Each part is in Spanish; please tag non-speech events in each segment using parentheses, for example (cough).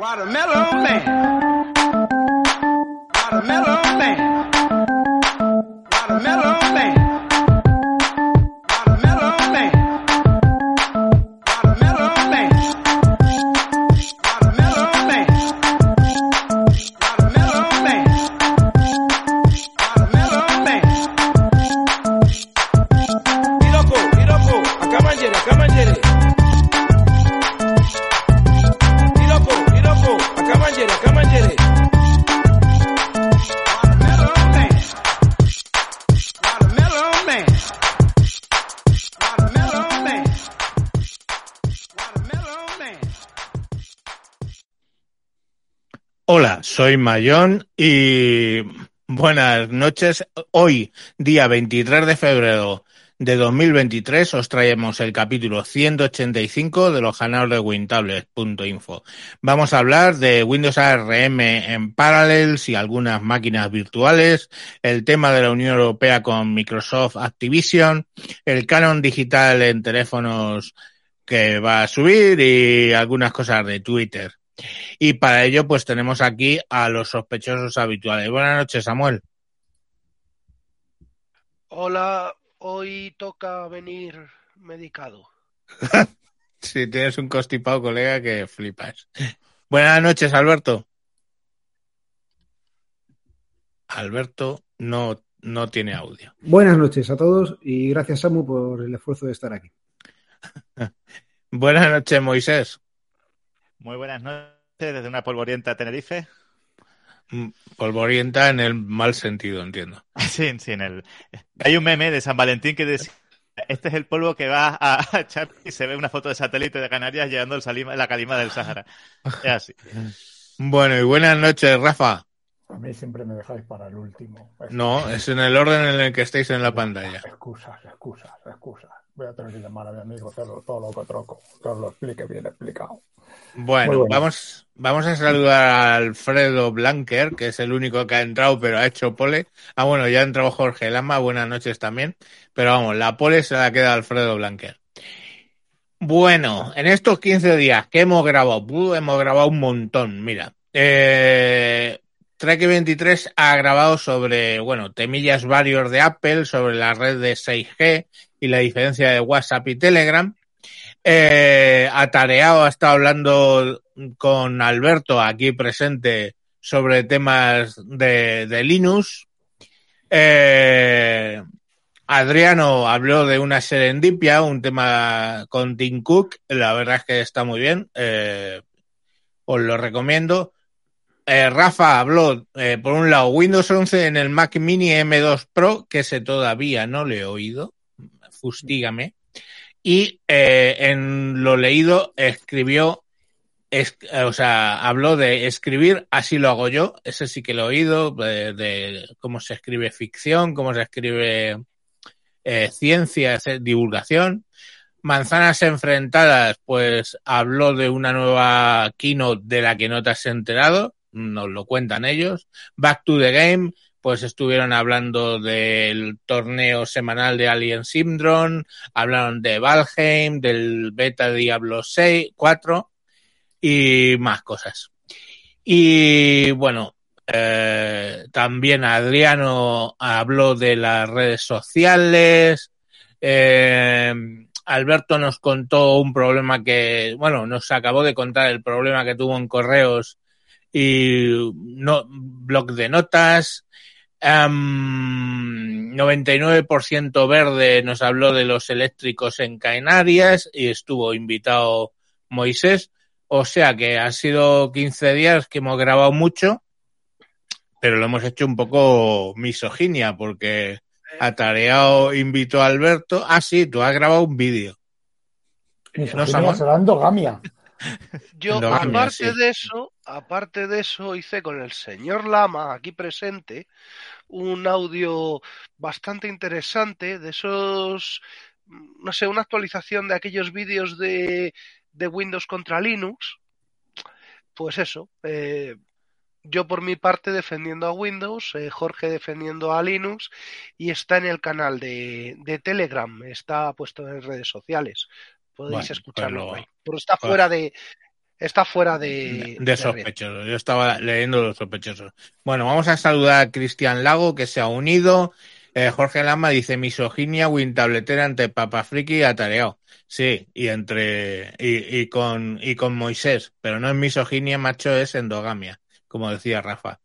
Watermelon Man. Soy Mayón y buenas noches. Hoy, día 23 de febrero de 2023, os traemos el capítulo 185 de los canales de Wintables.info. Vamos a hablar de Windows ARM en Parallels y algunas máquinas virtuales, el tema de la Unión Europea con Microsoft Activision, el canon digital en teléfonos que va a subir y algunas cosas de Twitter. Y para ello, pues tenemos aquí a los sospechosos habituales. Buenas noches, Samuel. Hola, hoy toca venir medicado. (laughs) Si tienes un constipado, colega, que flipas. Buenas noches, Alberto. Alberto no, no tiene audio. Buenas noches a todos y gracias Samu por el esfuerzo de estar aquí. (laughs) Buenas noches, Moisés. Muy buenas noches desde una polvorienta Tenerife. Mm, Polvorienta en el mal sentido, entiendo. (laughs) Sí, sí, en el... Hay un meme de San Valentín que dice, este es el polvo que va a echar y se ve una foto de satélite de Canarias llegando el salima- la calima del Sahara. (laughs) Es así. Bueno, y buenas noches, Rafa. A mí siempre me dejáis para el último. Es- No, es en el orden en el que estáis en la pantalla. Excusas, excusas, excusas. Voy a tener que llamar a mi amigo hacerlo todo lo que troco. Que os lo explique bien explicado. Bueno, bueno. vamos, vamos a saludar a Alfredo Blanquer, que es el único que ha entrado, pero ha hecho pole. Ah, bueno, ya ha entrado Jorge Lama, buenas noches también. Pero vamos, la pole se la queda Alfredo Blanquer. Bueno, en estos 15 días que hemos grabado, hemos grabado un montón, mira. Eh, Trek 23 ha grabado sobre, bueno, temillas varios de Apple, sobre la red de 6G y la diferencia de WhatsApp y Telegram. Eh, Atareado ha estado hablando con Alberto aquí presente sobre temas de, de Linux. Eh, Adriano habló de una serendipia, un tema con Tim Cook. La verdad es que está muy bien. Eh, os lo recomiendo. Eh, Rafa habló, eh, por un lado, Windows 11 en el Mac Mini M2 Pro, que ese todavía no le he oído. Fustígame. Y eh, en lo leído escribió, es- eh, o sea, habló de escribir, así lo hago yo, ese sí que lo he oído, de, de cómo se escribe ficción, cómo se escribe ciencia, divulgación. Manzanas enfrentadas, pues habló de una nueva keynote de la que no te has enterado, nos lo cuentan ellos. Back to the Game, pues estuvieron hablando del torneo semanal de Alien Syndrome, hablaron de Valheim, del beta Diablo 6, 4 y más cosas. Y bueno, eh, también Adriano habló de las redes sociales. eh, Alberto nos contó un problema que, bueno, nos acabó de contar el problema que tuvo en correos y no, blog de notas. Am, 99% verde nos habló de los eléctricos en Canarias y estuvo invitado Moisés. O sea que ha sido 15 días que hemos grabado mucho, pero lo hemos hecho un poco misoginia porque Atareado invitó a Alberto. Ah, sí, tú has grabado un vídeo. Mis No, endogamia. Yo, aparte sí. de eso, aparte de eso, hice con el señor Lama, aquí presente, un audio bastante interesante de esos, mm, no sé, una actualización de aquellos vídeos de, de Windows contra Linux. Pues eso, eh, yo por mi parte defendiendo a Windows, eh, Jorge defendiendo a Linux y está en el canal de, de Telegram, está puesto en redes sociales. Podéis Bueno, escucharlo ahí. Pero está pues- fuera de, está fuera de, de sospechosos. Yo estaba leyendo los sospechosos. Bueno, vamos a saludar a Cristian Lago, que se ha unido. Eh, Jorge Lama dice misoginia, Wintabletera ante Papa Friki y Atareado. Sí, y entre y, y con y con Moisés, pero no es misoginia, macho, es endogamia, como decía Rafa.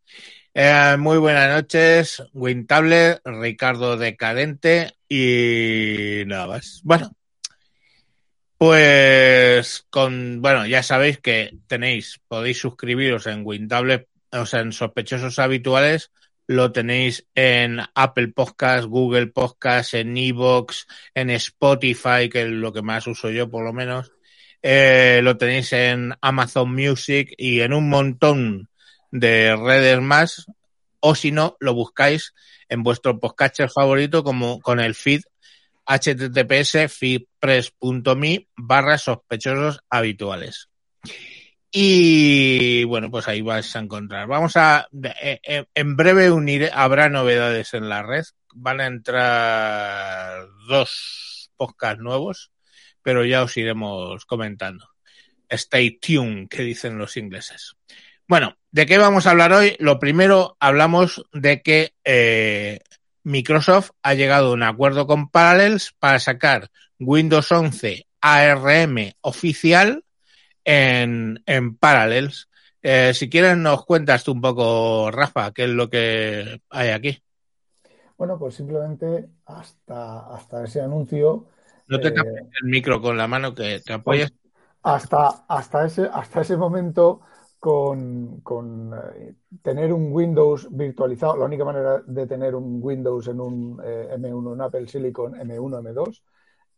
Eh, muy buenas noches, Wintable, Ricardo Decadente y nada más. Bueno, pues con, bueno, ya sabéis que tenéis, podéis suscribiros en Wintable, o sea, en sospechosos habituales, lo tenéis en Apple Podcast, Google Podcast, en Evox, en Spotify, que es lo que más uso yo por lo menos. Eh, lo tenéis en Amazon Music y en un montón de redes más. O si no, lo buscáis en vuestro podcatcher favorito como con el feed https feedpress.me barra sospechosos habituales. Y bueno, pues ahí vais a encontrar. Vamos a, eh, en breve unir, habrá novedades en la red. Van a entrar dos podcasts nuevos, pero ya os iremos comentando. Stay tuned, que dicen los ingleses. Bueno, ¿de qué vamos a hablar hoy? Lo primero, hablamos de que eh, Microsoft ha llegado a un acuerdo con Parallels para sacar Windows 11 ARM oficial en, en Parallels. Eh, si quieres nos cuentas tú un poco, Rafa, qué es lo que hay aquí. Bueno, pues simplemente hasta, hasta ese anuncio. No te eh, tapes el micro con la mano que te apoyes. hasta, hasta, ese, hasta ese momento, con, eh, tener un Windows virtualizado, la única manera de tener un Windows en un eh, M1, un Apple Silicon M1, M2,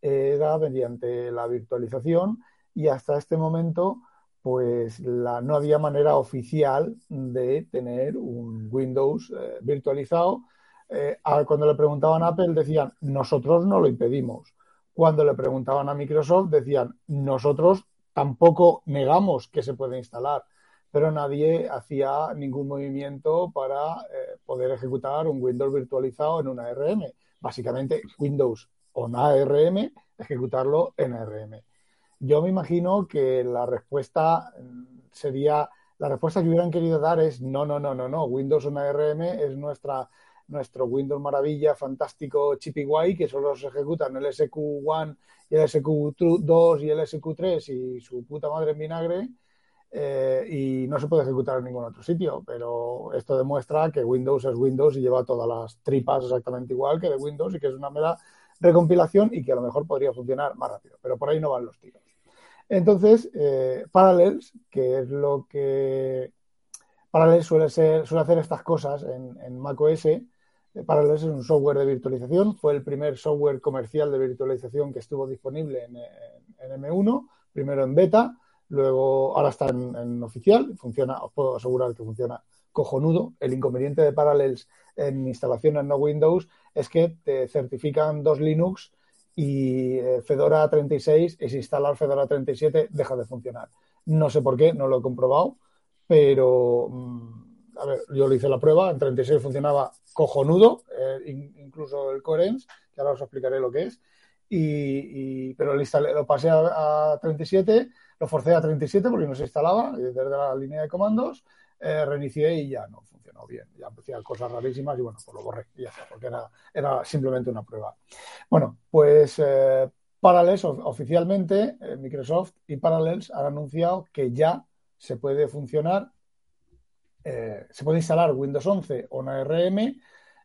era mediante la virtualización y hasta este momento pues la, no había manera oficial de tener un Windows eh, virtualizado. Eh, cuando le preguntaban a Apple decían, nosotros no lo impedimos. Cuando le preguntaban a Microsoft decían, nosotros tampoco negamos que se puede instalar, pero nadie hacía ningún movimiento para eh, poder ejecutar un Windows virtualizado en una ARM. Básicamente, Windows on ARM, ejecutarlo en ARM. Yo me imagino que la respuesta mm, sería, la respuesta que hubieran querido dar es no, no, no, no, no. Windows on ARM es nuestra, nuestro Windows maravilla, fantástico, chip y guay, que solo se ejecuta en el SQ1 y el SQ2 y el SQ3 y su puta madre en vinagre. Eh, y no se puede ejecutar en ningún otro sitio, pero esto demuestra que Windows es Windows y lleva todas las tripas exactamente igual que de Windows y que es una mera recompilación y que a lo mejor podría funcionar más rápido, pero por ahí no van los tiros. Entonces, eh, Parallels, que es lo que Parallels suele, hacer estas cosas en, en macOS, eh, Parallels es un software de virtualización, fue el primer software comercial de virtualización que estuvo disponible en M1, primero en beta, luego ahora está en, oficial, funciona, os puedo asegurar que funciona cojonudo. El inconveniente de Parallels en instalaciones no Windows es que te certifican dos Linux y eh, Fedora 36 y si instalar Fedora 37 deja de funcionar. No sé por qué, no lo he comprobado, pero mm, a ver, yo le hice la prueba, en 36 funcionaba cojonudo, eh, in- incluso el Coherence, que ahora os explicaré lo que es, y, pero lo pasé a, a 37, lo forcé a 37 porque no se instalaba desde la línea de comandos, eh, reinicié y ya no funcionó bien. Ya hacía cosas rarísimas y bueno, pues lo borré y ya está, porque era, era simplemente una prueba. Bueno, pues eh, Parallels of- oficialmente, eh, Microsoft y Parallels han anunciado que ya se puede funcionar, eh, se puede instalar Windows 11 o una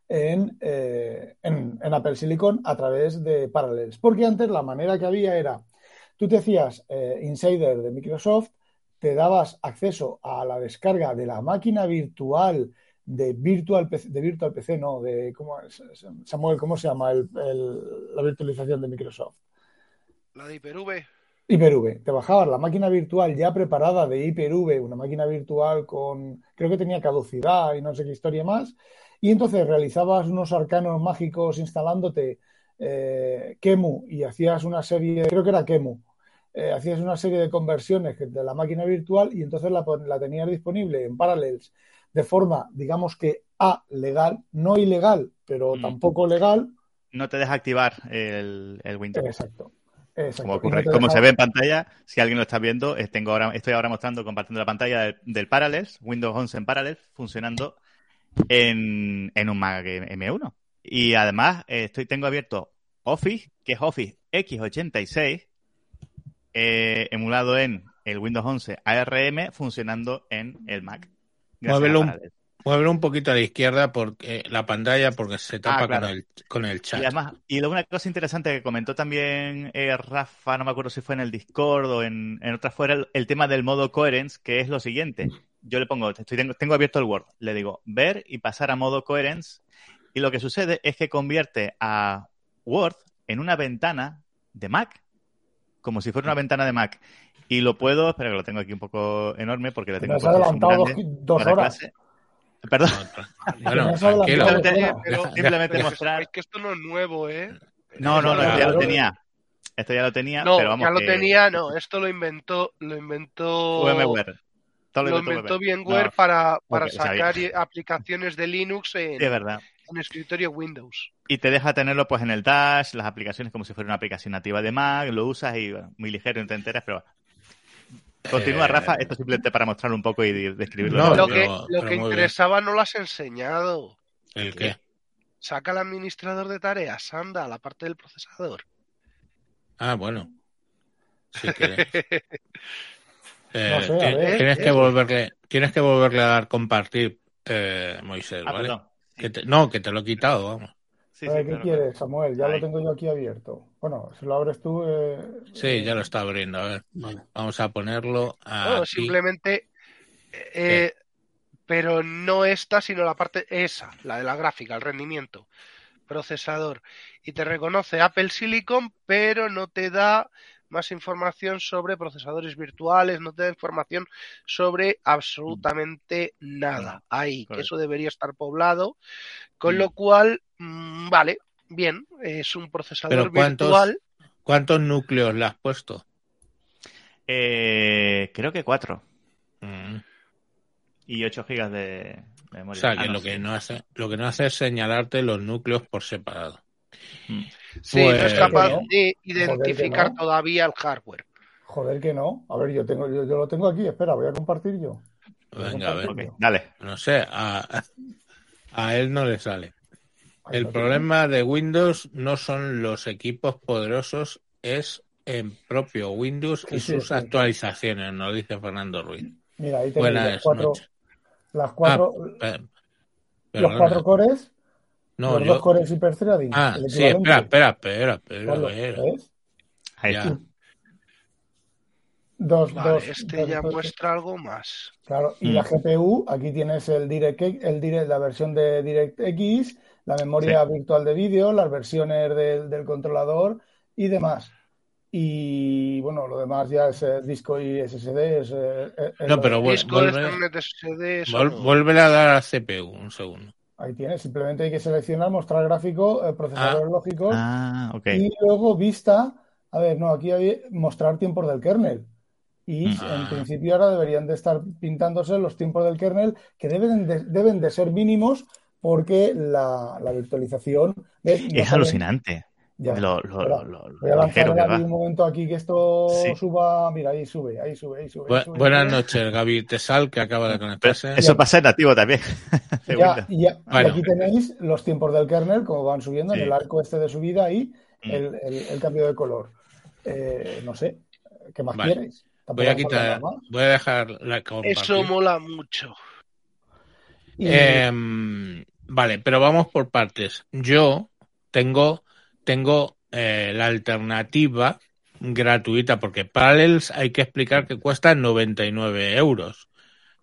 eh, en, en Apple Silicon a través de Parallels. Porque antes la manera que había era, tú te hacías eh, insider de Microsoft, te dabas acceso a la descarga de la máquina virtual de Virtual PC, de Virtual PC, no, de ¿cómo es? Samuel, ¿cómo se llama el- el- la virtualización de Microsoft? La de Hyper-V. Hyper-V. Te bajabas la máquina virtual ya preparada de Hyper-V, una máquina virtual con, creo que tenía caducidad y no sé qué historia más, y entonces realizabas unos arcanos mágicos instalándote eh, Kemu y hacías una serie, creo que era Kemu, eh, hacías una serie de conversiones de la máquina virtual y entonces la, tenías disponible en Parallels de forma, digamos que A, legal, no ilegal, pero Mm. tampoco legal, No te deja activar el, el Windows. Exacto. Exacto. Como, ocurre- no como deja- se ve en pantalla, si alguien lo está viendo, tengo ahora, estoy ahora mostrando, compartiendo la pantalla del, del Parallels, Windows 11 en Parallels, funcionando en, en un Mac M1. Y además eh, estoy, tengo abierto Office, que es Office X86, eh, emulado en el Windows 11 ARM, funcionando en el Mac. Muévelo un-. Muévelo un poquito a la izquierda porque la pantalla porque se tapa Ah, claro. con, el, con el chat. Y además, y luego una cosa interesante que comentó también eh, Rafa, no me acuerdo si fue en el Discord o en, en otra fuera, el, el tema del modo coherence, que es lo siguiente. Yo le pongo, estoy, tengo, tengo abierto el Word, le digo ver y pasar a modo coherence, y lo que sucede es que convierte a Word en una ventana de Mac, como si fuera una ventana de Mac. Y lo puedo, espera que lo tengo aquí un poco enorme porque le Te tengo has puesto zoom adelantado dos, grande dos horas. clase. Perdón, Bueno, has tranquilo. Simplemente- pero- mostrar. sepáis que esto no es nuevo, ¿eh? No, no, no, esto ya lo tenía. Esto ya lo tenía, No, pero vamos ya lo que- tenía, no, esto lo inventó, lo inventó, VMware. Todo lo inventó inventó VMware. VMware No, para, para sacar aplicaciones de Linux en, sí, es verdad. En escritorio Windows. Y te deja tenerlo pues en el dash, las aplicaciones como si fuera una aplicación nativa de Mac, lo usas y bueno, muy ligero, no te enteras, pero continúa Eh, Rafa, esto simplemente para mostrarlo un poco y de- describirlo. No, lo pero- que, lo pero que muy interesaba no lo has enseñado. ¿El qué? Saca el administrador de tareas, anda, la parte del procesador. Ah, bueno. Si quieres. (laughs) Eh, No ver. tienes que volverle, tienes que volverle a dar compartir, eh, Moisés, Ah, ¿vale? perdón. Que te- no, que te lo he quitado, vamos. Sí, sí, ¿Qué claro, quieres, Samuel? Ya Ahí. lo tengo yo aquí abierto. Bueno, si lo abres tú. eh, Sí, ya lo está abriendo. A ver, Vale. vamos a ponerlo Bueno, aquí. simplemente, eh, pero no esta, sino la parte esa, la de la gráfica, el rendimiento, procesador. Y te reconoce Apple Silicon, pero no te da más información sobre procesadores virtuales, no te da información sobre absolutamente nada. Ahí, que Correcto. eso debería estar poblado. Con Mm. lo cual, mm, vale, bien, es un procesador Pero ¿cuántos? virtual. ¿Cuántos núcleos le has puesto? Eh, creo que 4 Mm. y 8 gigas de, de O memoria. sea, Ah, que no, lo sí. que no hace, lo que no hace es señalarte los núcleos por separado. Sí, no es Pues- capaz ¿no? de identificar no. todavía el hardware. Joder, que no. A ver, yo tengo, yo, yo lo tengo aquí. Espera, voy a compartir yo. Venga, a ver. Dale. No sé, a, a él no le sale. Ahí El problema de Windows no son los equipos poderosos, es en propio Windows y Sí, sus sí. actualizaciones, nos dice Fernando Ruiz. Mira, ahí tenéis las Buenas cuatro, noches. las cuatro, Pe- los perdona. cuatro cores, No, los yo- dos cores hiperthreading. Ah, el sí, espera, espera, espera, espera. Ahí Ya. está. Dos, Vale, dos, este dos- ya dos- muestra algo más. Claro, y Mm. la GPU, aquí tienes el Direct, el Direct, la versión de DirectX, la memoria virtual de vídeo, las versiones del, del controlador y demás. Y bueno, lo demás ya es eh, disco y SSD. Es, eh, es No, pero de- Vuel- Disco vuelve- SSD, eso Vol- no. Vuelve a dar a CPU, un segundo. Ahí tienes, simplemente hay que seleccionar, mostrar gráfico, eh, procesadores lógicos Ah, ok. y luego vista. A ver, no, aquí hay mostrar tiempos del kernel. Y Ah. en principio ahora deberían de estar pintándose los tiempos del kernel que deben de, deben de ser mínimos porque la, la virtualización Es sale- alucinante. Ya. Lo, lo, Espera, lo, lo Voy a lanzar que Gaby un momento aquí que esto Sí. suba. Mira, ahí sube, ahí sube, ahí sube. ahí Bu- sube, buenas noches, Gaby Tesal, que acaba de Pero conectarse. eso pasa en nativo también. (laughs) Ya, y, ya- y aquí tenéis los tiempos del kernel, como van subiendo Sí. en el arco este de subida y Mm. el, el- el cambio de color. Eh, no sé, ¿qué más Vale. quieres? Tampoco Voy a quitar, voy a dejar la compartir. Eso mola mucho. Y- Em, vale, pero vamos por partes. Yo tengo, tengo eh, la alternativa gratuita, porque Parallels hay que explicar que cuesta 99 euros.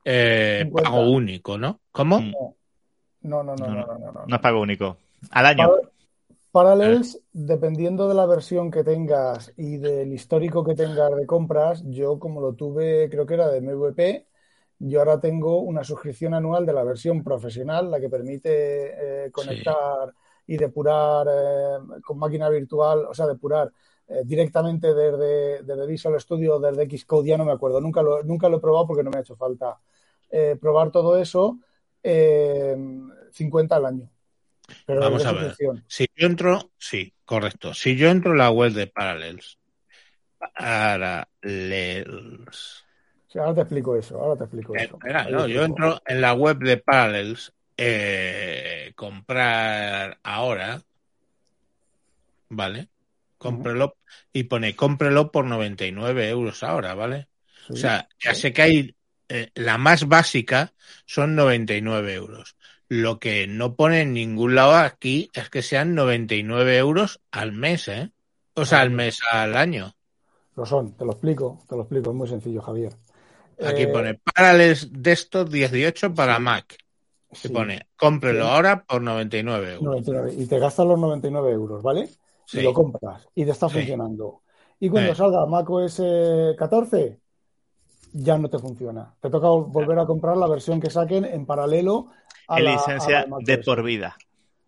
Eh, 50. pago único, ¿no? ¿Cómo? No, no, no, no, No, no, no, no. No es pago único. Al año. Par- Parallels, dependiendo de la versión que tengas y del histórico que tengas de compras, yo como lo tuve, creo que era de MVP, yo ahora tengo una suscripción anual de la versión profesional, la que permite eh, conectar y depurar eh, con máquina virtual, o sea, depurar eh, directamente desde, desde Visual Studio, desde Xcode, ya no me acuerdo, nunca lo, nunca lo he probado porque no me ha hecho falta eh, probar todo eso, eh, 50 al año. Pero Vamos a ver. Si yo entro, sí, correcto. Si yo entro en la web de Parallels Parallels. Sí, ahora te explico eso, ahora te explico eso. espera, no, yo entro en la web de Parallels, eh, comprar ahora, ¿vale? Cómprelo y pone cómprelo por 99 euros ahora, ¿vale? Sí, O sea, ya sí. sé que hay, eh, la más básica son 99 euros. Lo que no pone en ningún lado aquí es que sean 99 euros al mes, ¿eh? O sea, Al mes, al año. Lo son, te lo explico, te lo explico, es muy sencillo, Javier. Aquí Eh, pone Parallels Desktop 18 para sí. Sí, Y pone, cómprelo Sí. ahora por 99 euros. 99, y te gastas los 99 euros, ¿vale? Sí. Y lo compras y te está funcionando. Y cuando Eh. salga macOS 14, ya no te funciona. Te toca volver a comprar la versión que saquen en paralelo a la, licencia a la macOS. de por vida.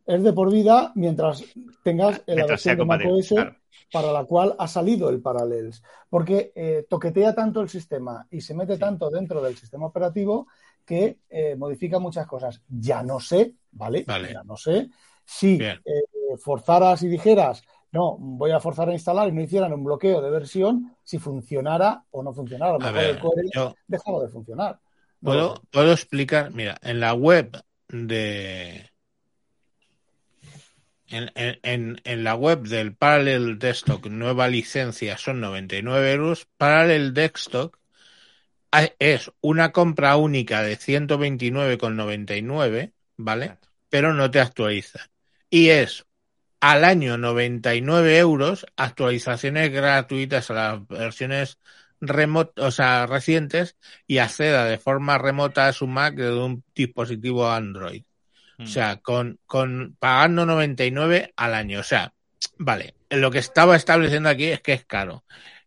Es de por vida mientras tengas la Mientras versión de macOS claro. para la cual ha salido el Parallels. Porque eh, toquetea tanto el sistema y se mete tanto dentro del sistema operativo que eh, modifica muchas cosas. Ya no sé, ¿vale? Vale. Ya no sé si eh, forzaras y dijeras, no, voy a forzar a instalar y no hicieran un bloqueo de versión, si funcionara o no funcionara. A lo A mejor el core yo dejaba de funcionar. No puedo, puedo explicar, mira, en la web de... En, en- en- la web del Parallel Desktop, nueva licencia, son 99 euros. Parallel Desktop es una compra única de 129,99, ¿vale? Exacto. Pero no te actualiza. Y es al año 99 euros, actualizaciones gratuitas a las versiones remot o sea, recientes y acceda de forma remota a su Mac desde un dispositivo Android. Mm. O sea, con, con pagando 99 al año. O sea, vale, lo que estaba estableciendo aquí es que es caro.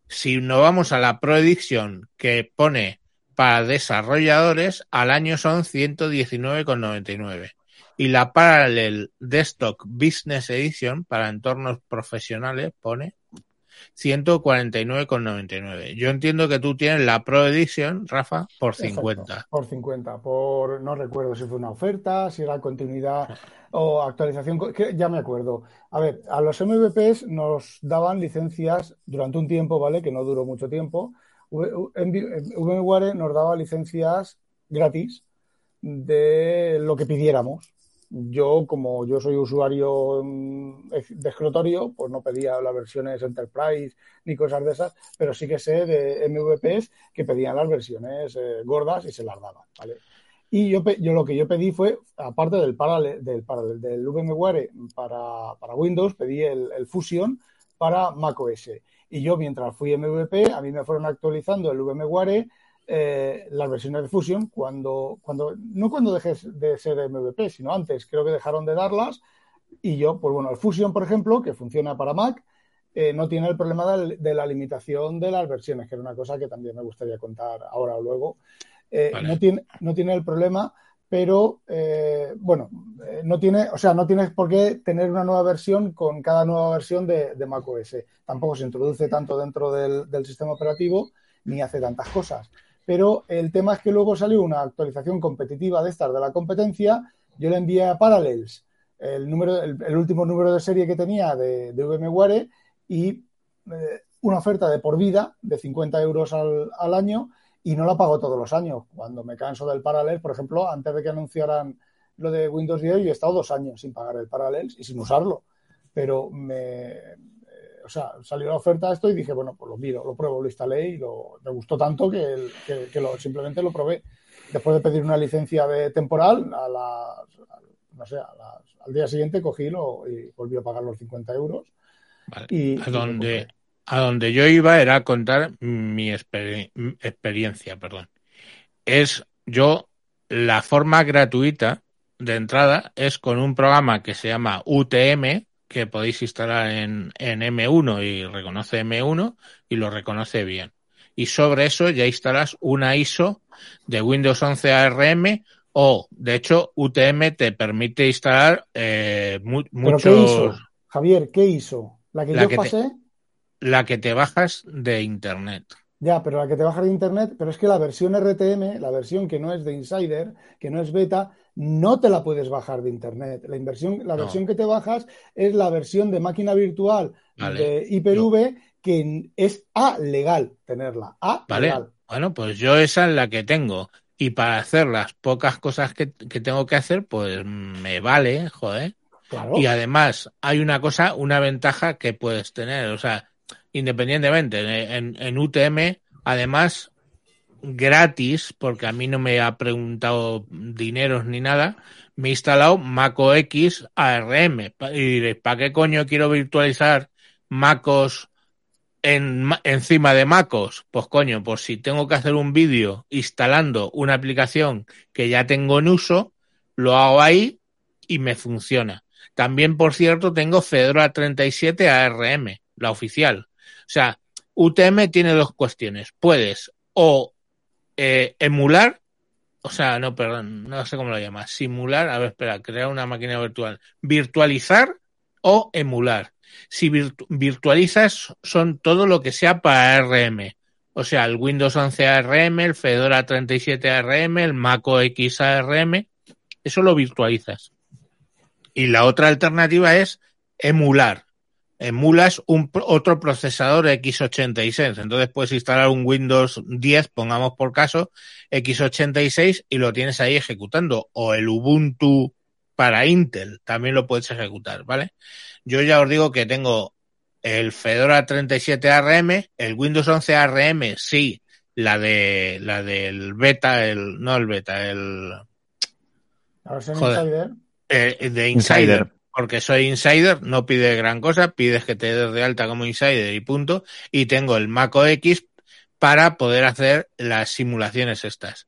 Si nos vamos a la Pro Edition que pone para desarrolladores, al año son 119,99. Y la Parallel Desktop Business Edition para entornos profesionales pone 149,99. Yo entiendo que tú tienes la Pro Edition, Rafa, por Exacto, 50. por 50. Por, no recuerdo si fue una oferta, si era continuidad o actualización. que ya me acuerdo. A ver, a los MVPs nos daban licencias durante un tiempo, ¿vale? Que no duró mucho tiempo. VMware nos daba licencias gratis de lo que pidiéramos. Yo, como yo soy usuario mm, de escritorio, pues no pedía las versiones Enterprise ni cosas de esas, pero sí que sé de MVPs que pedían las versiones eh, gordas y se las daban, ¿vale? Y yo, yo lo que yo pedí fue, aparte del Parallel, del, Parallel, del VMware para, para Windows, pedí el, el Fusion para macOS. Y yo, mientras fui MVP, a mí me fueron actualizando el VMware eh, las versiones de Fusion cuando, cuando, no cuando dejes de ser MVP, sino antes, creo que dejaron de darlas. Y yo, pues bueno, el Fusion, por ejemplo, que funciona para Mac, eh, no tiene el problema de, de la limitación de las versiones, que era una cosa que también me gustaría contar ahora o luego. Eh, Vale. no, tiene, no tiene el problema, pero eh, bueno, no tiene, o sea, no tienes por qué tener una nueva versión con cada nueva versión de, de macOS. Tampoco se introduce tanto dentro del, del sistema operativo ni hace tantas cosas. Pero el tema es que luego salió una actualización competitiva de estas de la competencia. Yo le envié a Parallels el, número, el, último número de serie que tenía de, de VMware y eh, una oferta de por vida de 50 euros al, al, año y no la pago todos los años. Cuando me canso del Parallels, por ejemplo, antes de que anunciaran lo de Windows 10, yo he estado dos años sin pagar el Parallels y sin usarlo. Pero me, o sea, salió la oferta esto y dije, bueno, pues lo miro, lo pruebo, lo instalé y lo, me gustó tanto que, el, que, que lo, simplemente lo probé. Después de pedir una licencia de temporal, a la, a, no sé, a la, al día siguiente cogí lo, y volví a pagar los 50 euros. Vale. Y, a, donde, a donde yo iba era contar mi exper experiencia, perdón. Es yo, la forma gratuita de entrada es con un programa que se llama UTM, que podéis instalar en, en M1 y reconoce M1 y lo reconoce bien. Y sobre eso ya instalas una ISO de Windows 11 ARM o, de hecho, UTM te permite instalar eh, mu muchos... ¿Pero qué hizo? Javier, ¿qué hizo? ¿La que la yo que pasé? Te, la que te bajas de Internet. Ya, pero la que te bajas de Internet, pero es que la versión RTM, la versión que no es de Insider, que no es beta, no te la puedes bajar de Internet. La, inversión, la No. versión que te bajas es la versión de máquina virtual Vale. de Hyper-V que es A legal tenerla. A Vale. legal. Bueno, pues yo esa es la que tengo. Y para hacer las pocas cosas que, que tengo que hacer, pues me vale, joder. Claro. Y además, hay una cosa, una ventaja que puedes tener. O sea, independientemente, en, en UTM, además, gratis, porque a mí no me ha preguntado dineros ni nada, me he instalado macOS ARM. Y diréis, ¿para qué coño quiero virtualizar MacOS en, ma- encima de MacOS? Pues coño, pues si tengo que hacer un vídeo instalando una aplicación que ya tengo en uso, lo hago ahí y me funciona. También, por cierto, tengo Fedora 37 ARM, la oficial. O sea, UTM tiene dos cuestiones. Puedes o eh, emular, o sea, no, perdón, no sé cómo lo llamas, simular, a ver, espera, crear una máquina virtual, virtualizar o emular. Si virtu- virtualizas, son todo lo que sea para ARM. O sea, el Windows 11 ARM, el Fedora 37 ARM, el Mac OS ARM, eso lo virtualizas. Y la otra alternativa es emular. Emulas un, otro procesador x86. Entonces puedes instalar un Windows 10, pongamos por caso, x86 y lo tienes ahí ejecutando. O el Ubuntu para Intel también lo puedes ejecutar, ¿vale? Yo ya os digo que tengo el Fedora 37 ARM, el Windows 11 ARM, sí, la de la del beta, el no el beta, el Joder. Insider. eh, de Insider, Insider. Porque soy Insider, no pide gran cosa, pides que te des de alta como Insider y punto, y tengo el Mac OS para poder hacer las simulaciones estas.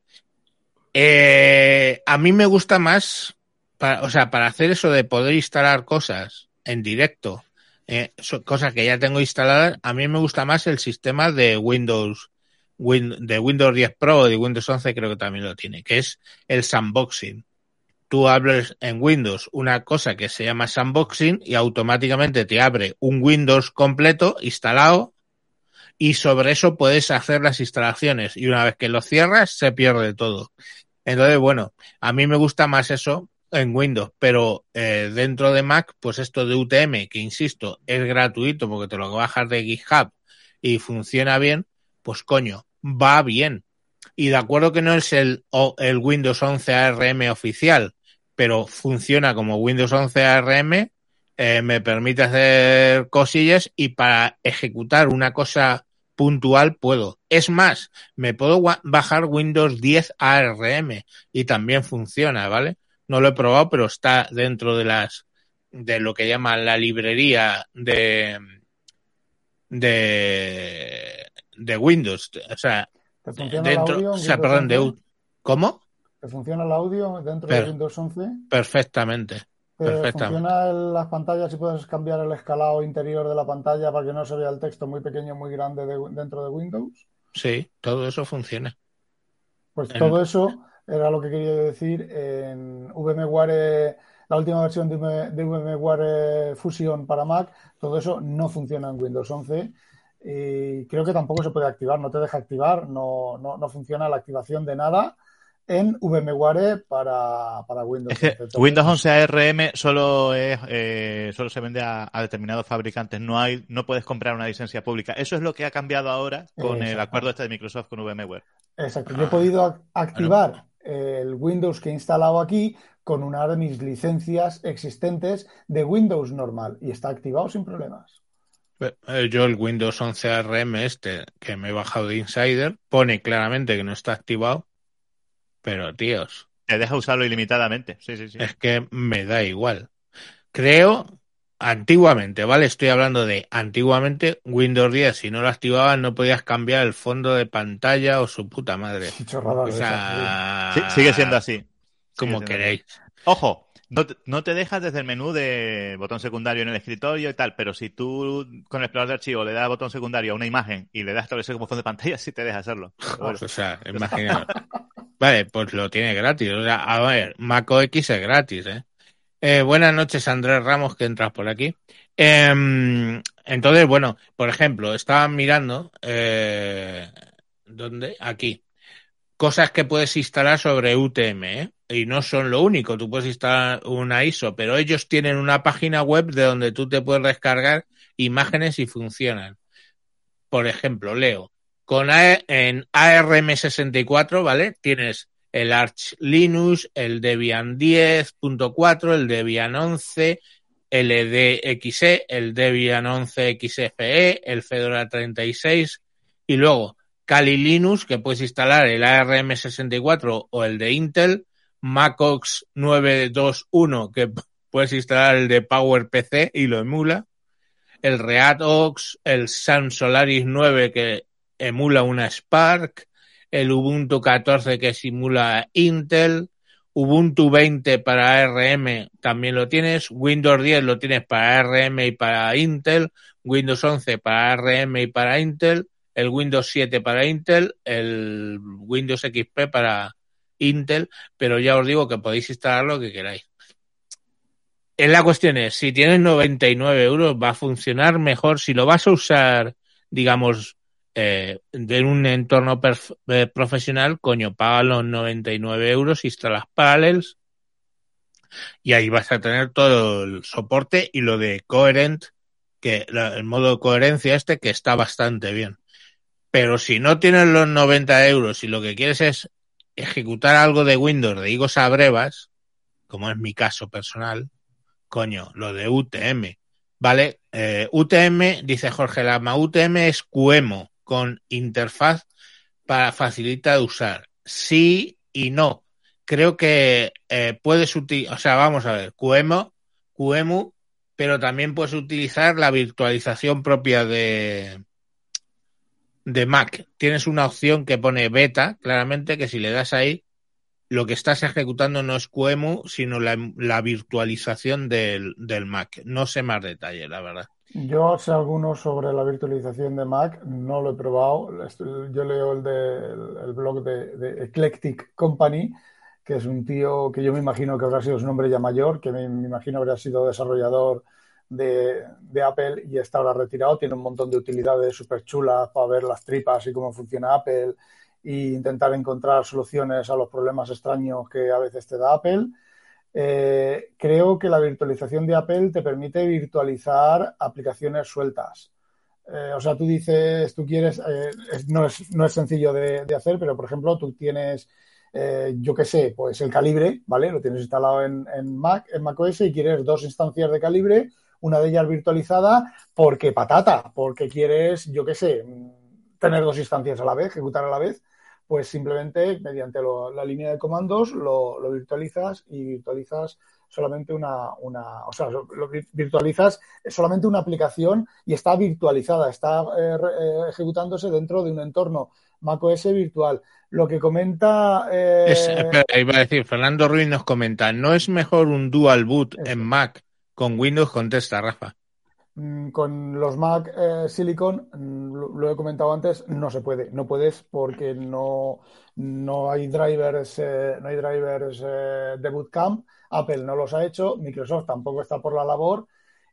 Eh, a mí me gusta más, para, o sea, para hacer eso de poder instalar cosas en directo, eh, cosas que ya tengo instaladas, a mí me gusta más el sistema de Windows, Win- de Windows 10 Pro y de Windows 11 creo que también lo tiene, que es el sandboxing tú hables en Windows una cosa que se llama sandboxing y automáticamente te abre un Windows completo instalado y sobre eso puedes hacer las instalaciones y una vez que lo cierras se pierde todo. Entonces, bueno, a mí me gusta más eso en Windows, pero eh, dentro de Mac, pues esto de UTM, que insisto, es gratuito porque te lo bajas de GitHub y funciona bien, pues coño, va bien. Y de acuerdo que no es el, el Windows 11 ARM oficial, pero funciona como Windows 11 ARM, eh, me permite hacer cosillas y para ejecutar una cosa puntual puedo. Es más, me puedo bajar Windows 10 ARM y también funciona, ¿vale? No lo he probado, pero está dentro de las de lo que llaman la librería de de de Windows, o sea, ¿Te funciona el dentro, o sea, perdón, de 11? U- ¿Cómo? ¿Te funciona el audio dentro de Windows 11? Perfectamente. ¿Te perfectamente. funciona el- las pantallas y puedes cambiar el escalado interior de la pantalla para que no se vea el texto muy pequeño, muy grande de- dentro de Windows? Sí, todo eso funciona. Pues En- todo eso era lo que quería decir en VMware, la última versión de VMware Fusion para Mac, todo eso no funciona en Windows 11 y creo que tampoco se puede activar, no te deja activar, no, no, no funciona la activación de nada en VMware para, para Windows Es que 11. Entonces, Windows 11 ARM solo es eh, solo se vende a, a determinados fabricantes. No hay, no puedes comprar una licencia pública. Eso es lo que ha cambiado ahora con el acuerdo este de Microsoft con VMware. Exacto, yo he podido ac- activar el Windows que he instalado aquí con una de mis licencias existentes de Windows normal y está activado sin problemas. Eh, Yo el Windows 11 ARM este que me he bajado de Insider pone claramente que no está activado, pero tíos, Te deja usarlo ilimitadamente. Sí, sí, sí. es que me da igual. Creo antiguamente, ¿vale? Estoy hablando de antiguamente Windows 10, si no lo activaban no podías cambiar el fondo de pantalla o su puta madre. (laughs) O sea, Sí, sigue siendo así. como siendo queréis. Ojo, no te, no te dejas desde el menú de botón secundario en el escritorio y tal, pero si tú con el explorador de archivo le das botón secundario a una imagen y le das establecer como fondo de pantalla, sí te deja hacerlo. Bueno. O sea, imaginaos. Vale, pues lo tiene gratis. O sea, a ver, Mac OS es gratis, ¿eh? Eh, buenas noches, Andrés Ramos, que entras por aquí. Em, entonces, bueno, por ejemplo, estaba mirando, eh, ¿dónde? Aquí. Cosas que puedes instalar sobre UTM, ¿eh? Y no son lo único, tú puedes instalar una ISO, pero ellos tienen una página web de donde tú te puedes descargar imágenes y funcionan. por ejemplo, leo, con A- en ARM64, ¿vale? Tienes el Arch Linux, el Debian 10.4, el Debian 11, el LDXE, el Debian 11 XFE, el Fedora 36 y luego Kali Linux, que puedes instalar el ARM64 o el de Intel, MacOS 921, que puedes instalar el de PowerPC y lo emula, el ReactOx, el Sun Solaris 9 que emula una Spark, el Ubuntu 14 que simula Intel, Ubuntu 20 para ARM también lo tienes, Windows 10 lo tienes para ARM y para Intel, Windows 11 para ARM y para Intel, el Windows 7 para Intel, el Windows XP para Intel, pero ya os digo que podéis instalar lo que queráis. Eh, La cuestión es, si tienes 99 euros, va a funcionar mejor. Si lo vas a usar, digamos, eh, de un entorno eh, profesional, coño, paga los 99 euros, instalas Parallels y ahí vas a tener todo el soporte y lo de Coherent, que la- el modo de coherencia este, que está bastante bien. Pero si no tienes los 90 euros y lo que quieres es ejecutar algo de Windows de higos a brevas, como es mi caso personal, coño, lo de UTM. ¿Vale? Eh, UTM, dice Jorge Lama, UTM es QEMO con interfaz para facilita de usar. Sí y no. Creo que eh, puedes utilizar, o sea, vamos a ver, QEMO, QEMU, pero también puedes utilizar la virtualización propia de, de Mac. Tienes una opción que pone beta, claramente, que si le das ahí, lo que estás ejecutando no es QEMU, sino la, la virtualización del, del Mac. No sé más detalle, la verdad. Yo sé algunos sobre la virtualización de Mac, no lo he probado. Yo leo el, de, el blog de, de Eclectic Company, que es un tío que yo me imagino que habrá sido su nombre ya mayor, que me, me imagino habrá sido desarrollador de, Apple y está ahora retirado. Tiene un montón de utilidades súper chulas para ver las tripas y cómo funciona Apple e intentar encontrar soluciones a los problemas extraños que a veces te da Apple. Eh, creo que la virtualización de Apple te permite virtualizar aplicaciones sueltas. Eh, o sea, tú dices, tú quieres, eh, no, es, no es sencillo de, hacer, pero por ejemplo, tú tienes, yo qué sé, pues el calibre, ¿vale? Lo tienes instalado en, en Mac, en macOS y quieres dos instancias de calibre, una de ellas virtualizada, porque patata, porque quieres, yo qué sé, mm, tener dos instancias a la vez, ejecutar a la vez, pues simplemente mediante lo- la línea de comandos lo, lo virtualizas y virtualizas solamente una, una, o sea, lo vir- virtualizas solamente una aplicación y está virtualizada, está eh, eh, ejecutándose dentro de un entorno macOS virtual. Lo que comenta eh, Es, espera, iba a decir, Fernando Ruiz nos comenta, ¿no es mejor un dual boot Eso. en Mac con Windows? Contesta, Rafa. Mm, Con los Mac eh, Silicon, mm, lo, lo he comentado antes, no se puede. No puedes porque no, no hay drivers, eh, no hay drivers eh, de bootcamp. Apple no los ha hecho, Microsoft tampoco está por la labor.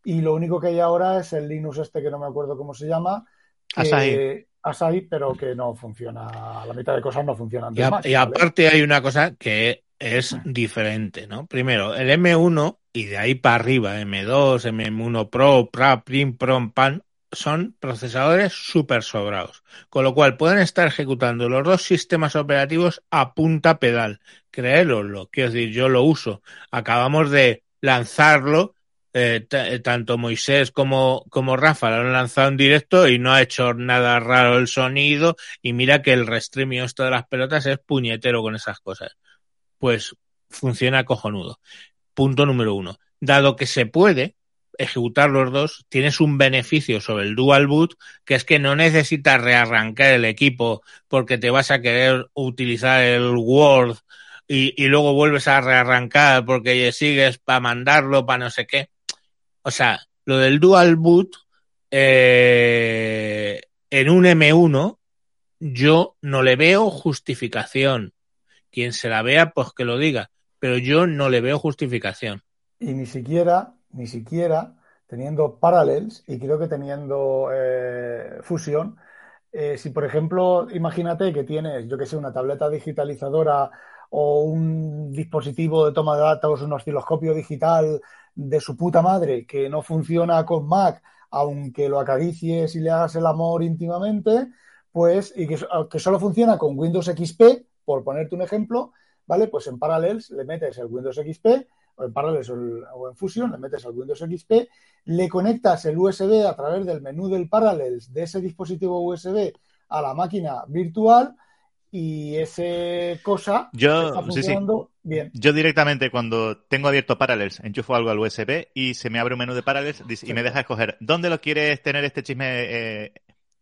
Y lo único que hay ahora es el Linux este que no me acuerdo cómo se llama. que- Asahi. Asahi, pero que no funciona. La mitad de cosas no funcionan. Y, de a- Mac, y ¿vale? aparte hay una cosa que es diferente, ¿no? Primero, el M1 y de ahí para arriba, M2, M1 Pro, Pro, Prim, Prom, Pan, son procesadores súper sobrados. Con lo cual pueden estar ejecutando los dos sistemas operativos a punta pedal. Creéroslo, quiero decir, yo lo uso. Acabamos de lanzarlo, eh, eh, tanto Moisés como, como Rafa lo han lanzado en directo y no ha hecho nada raro el sonido. Y mira que el restreaming esto de las pelotas es puñetero con esas cosas. Pues funciona cojonudo. Punto número uno. Dado que se puede ejecutar los dos, tienes un beneficio sobre el dual boot, que es que no necesitas rearrancar el equipo porque te vas a querer utilizar el Word y, luego vuelves a rearrancar porque sigues para mandarlo, para no sé qué. O sea, lo del dual boot eh, en un M1 yo no le veo justificación. Quien se la vea, pues que lo diga. Pero yo no le veo justificación. Y ni siquiera, ni siquiera teniendo Parallels y creo que teniendo eh, Fusion, eh, si por ejemplo, imagínate que tienes, yo que sé, una tableta digitalizadora o un dispositivo de toma de datos, un osciloscopio digital de su puta madre que no funciona con Mac aunque lo acaricies y le hagas el amor íntimamente, pues, y que, que solo funciona con Windows XP, por ponerte un ejemplo, ¿vale? Pues en Parallels le metes el Windows XP, o en Parallels o, el- o en Fusion le metes el Windows XP, le conectas el USB a través del menú del Parallels de ese dispositivo USB a la máquina virtual y ese cosa Yo- está sí, sí. funcionando bien. Yo directamente cuando tengo abierto Parallels, enchufo algo al USB y se me abre un menú de Parallels y me deja escoger dónde lo quieres tener este chisme eh,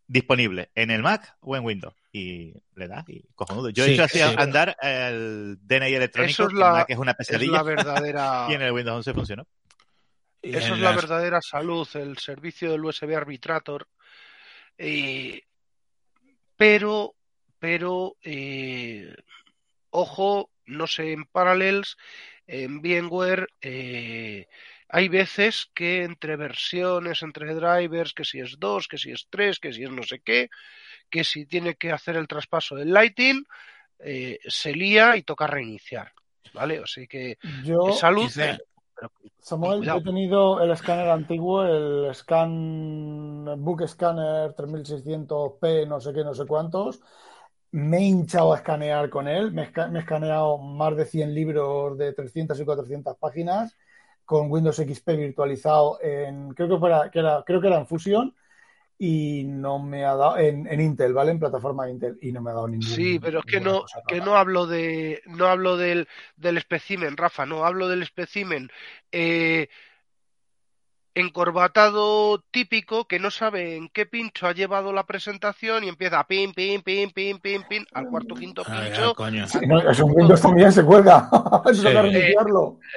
disponible, en el Mac o en Windows. Y le das y cojonudo. Yo he Sí, hecho así sí. andar el DNI electrónico, Eso es que la- es una Es pesadilla, la verdadera. (laughs) y en el Windows 11 funcionó. Y Eso es la las- verdadera salud, el servicio del USB Arbitrator. Eh, pero, pero, eh, ojo, no sé, en Parallels, en VMware, eh, hay veces que entre versiones, entre drivers, que si es 2, que si es 3, que si es no sé qué, que si tiene que hacer el traspaso del Lighting, eh, se lía y toca reiniciar. ¿Vale? O sea que Yo, salud, pero Samuel, Cuidado. he tenido el escáner antiguo, el Scan Book Scanner 3600P, no sé qué, no sé cuántos. Me he hinchado a escanear con él. Me, he esca- me he escaneado más de 100 libros de 300 y 400 páginas con Windows XP virtualizado en, creo que, fuera, que era, creo que era en Fusion y no me ha dado, en, en Intel, ¿vale? En plataforma Intel y no me ha dado ningún. Sí, pero es que no, que no hablo de, no hablo del, del espécimen, Rafa, no hablo del espécimen eh, encorbatado típico que no sabe en qué pincho ha llevado la presentación y empieza pin, pin, pin, pin, pin, pin, al cuarto quinto pincho. ah, coño. Sí, no, es un Windows también se cuelga. (laughs) Eso Sí. Eh,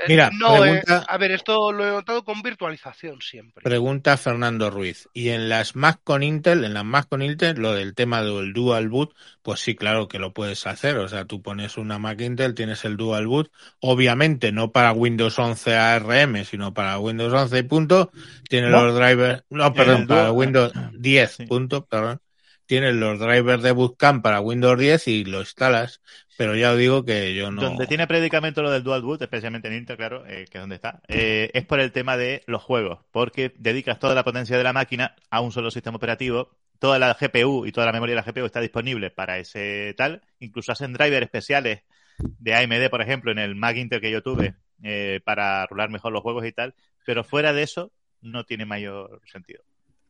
Mira, no, eh, pregunta- a ver, esto lo he notado con virtualización siempre. Pregunta Fernando Ruiz. Y en las Mac con Intel, en las Mac con Intel, lo del tema del Dual Boot, pues sí, claro que lo puedes hacer. O sea, tú pones una Mac Intel, tienes el Dual Boot. Obviamente no para Windows 11 ARM, sino para Windows 11 y punto. Tiene No. los drivers, no, perdón, el para Windows (clears throat) 10, Sí. punto, perdón. Tienes los drivers de Bootcamp para Windows 10 y lo instalas. Pero ya os digo que yo no. Donde tiene predicamento lo del Dual Boot, especialmente en Intel, claro, eh, que es donde está, eh, es por el tema de los juegos, porque dedicas toda la potencia de la máquina a un solo sistema operativo, toda la GPU y toda la memoria de la GPU está disponible para ese tal, incluso hacen drivers especiales de AMD, por ejemplo, en el Mac Intel que yo tuve, eh, para rular mejor los juegos y tal, pero fuera de eso no tiene mayor sentido.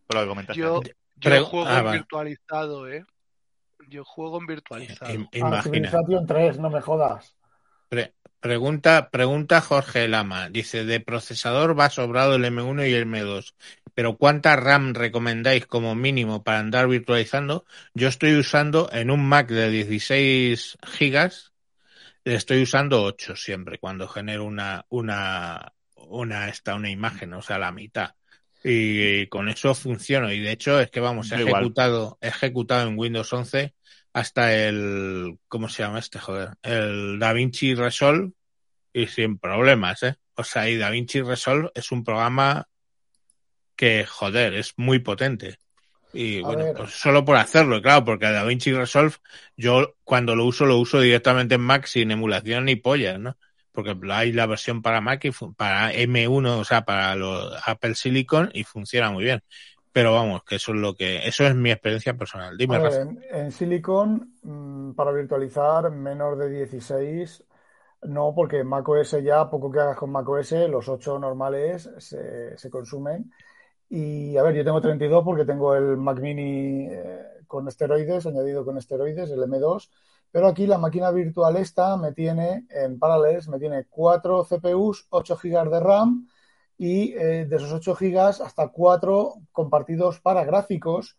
Por lo que comentaste. Yo, juego ah, en vale. virtualizado, ¿eh? Yo juego en virtualizado. Ah, Imagina. Civilization 3, no me jodas. Pre- pregunta, pregunta Jorge Lama. Dice, de procesador va sobrado el M1 y el M2. Pero ¿cuánta RAM recomendáis como mínimo para andar virtualizando? Yo estoy usando en un Mac de 16 gigas, le estoy usando 8 siempre cuando genero una, una, una, esta, una imagen, o sea, la mitad. Y con eso funciono. Y de hecho es que vamos, he ejecutado, he ejecutado en Windows 11 hasta el, ¿cómo se llama este? Joder, el DaVinci Resolve y sin problemas, ¿eh? O sea, y DaVinci Resolve es un programa que, joder, es muy potente. Y A bueno, ver. pues solo por hacerlo, claro, porque DaVinci Resolve, yo cuando lo uso, lo uso directamente en Mac sin emulación ni pollas, ¿no? Porque hay la versión para Mac y para M1, o sea, para los Apple Silicon y funciona muy bien. Pero vamos, que eso es lo que, eso es mi experiencia personal. Dime, ver, en, en Silicon, mm, para virtualizar menor de 16, no, porque macOS ya, poco que hagas con macOS, los 8 normales se, se consumen. Y a ver, yo tengo 32 porque tengo el Mac Mini eh, con esteroides, añadido con esteroides, el M2. Pero aquí la máquina virtual esta me tiene, en Parallels, me tiene 4 CPUs, 8 GB de RAM y eh, de esos 8 GB hasta 4 compartidos para gráficos.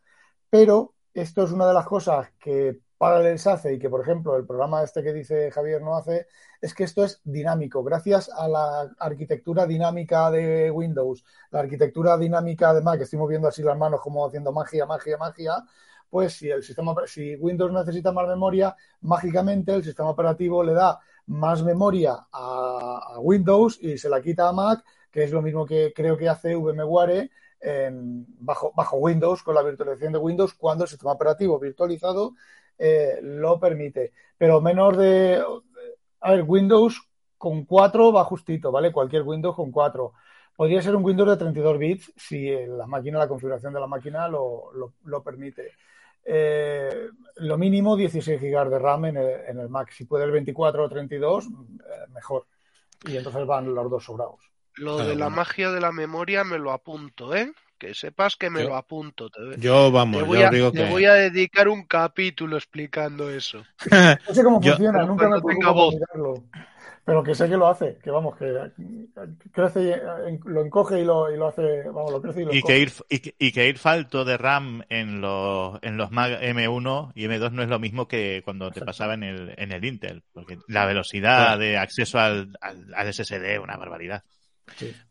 Pero esto es una de las cosas que Parallels hace y que, por ejemplo, el programa este que dice Javier no hace, es que esto es dinámico. Gracias a la arquitectura dinámica de Windows, la arquitectura dinámica de Mac, estoy moviendo así las manos como haciendo magia, magia, magia, pues si el sistema, si Windows necesita más memoria, mágicamente el sistema operativo le da más memoria a, Windows y se la quita a Mac, que es lo mismo que creo que hace VMware en, bajo, bajo Windows, con la virtualización de Windows, cuando el sistema operativo virtualizado eh, lo permite. Pero menos de. A ver, Windows con 4 va justito, ¿vale? Cualquier Windows con 4. Podría ser un Windows de 32 bits si la máquina, la configuración de la máquina lo, lo permite. Eh, lo mínimo 16 GB de RAM en el, en el, Mac. Si puede el 24 o 32, eh, mejor. Y entonces van los dos sobrados. Lo claro, de la bueno. magia de la memoria me lo apunto, ¿eh? Que sepas que me yo, lo apunto. Te, yo, vamos, te voy, yo a, digo te que... voy a dedicar un capítulo explicando eso. (laughs) No sé cómo Yo- funciona, nunca me preocupo mirarlo. Pero que sé que lo hace, que vamos, que crece, y, lo encoge y lo, y lo hace, vamos, lo crece y lo Y encoge. que, ir, y, que, y que ir falto de RAM en los, en los Mac M1 y M2 no es lo mismo que cuando te pasaba en el, en el Intel, porque la velocidad de acceso al, al, al SSD es una barbaridad.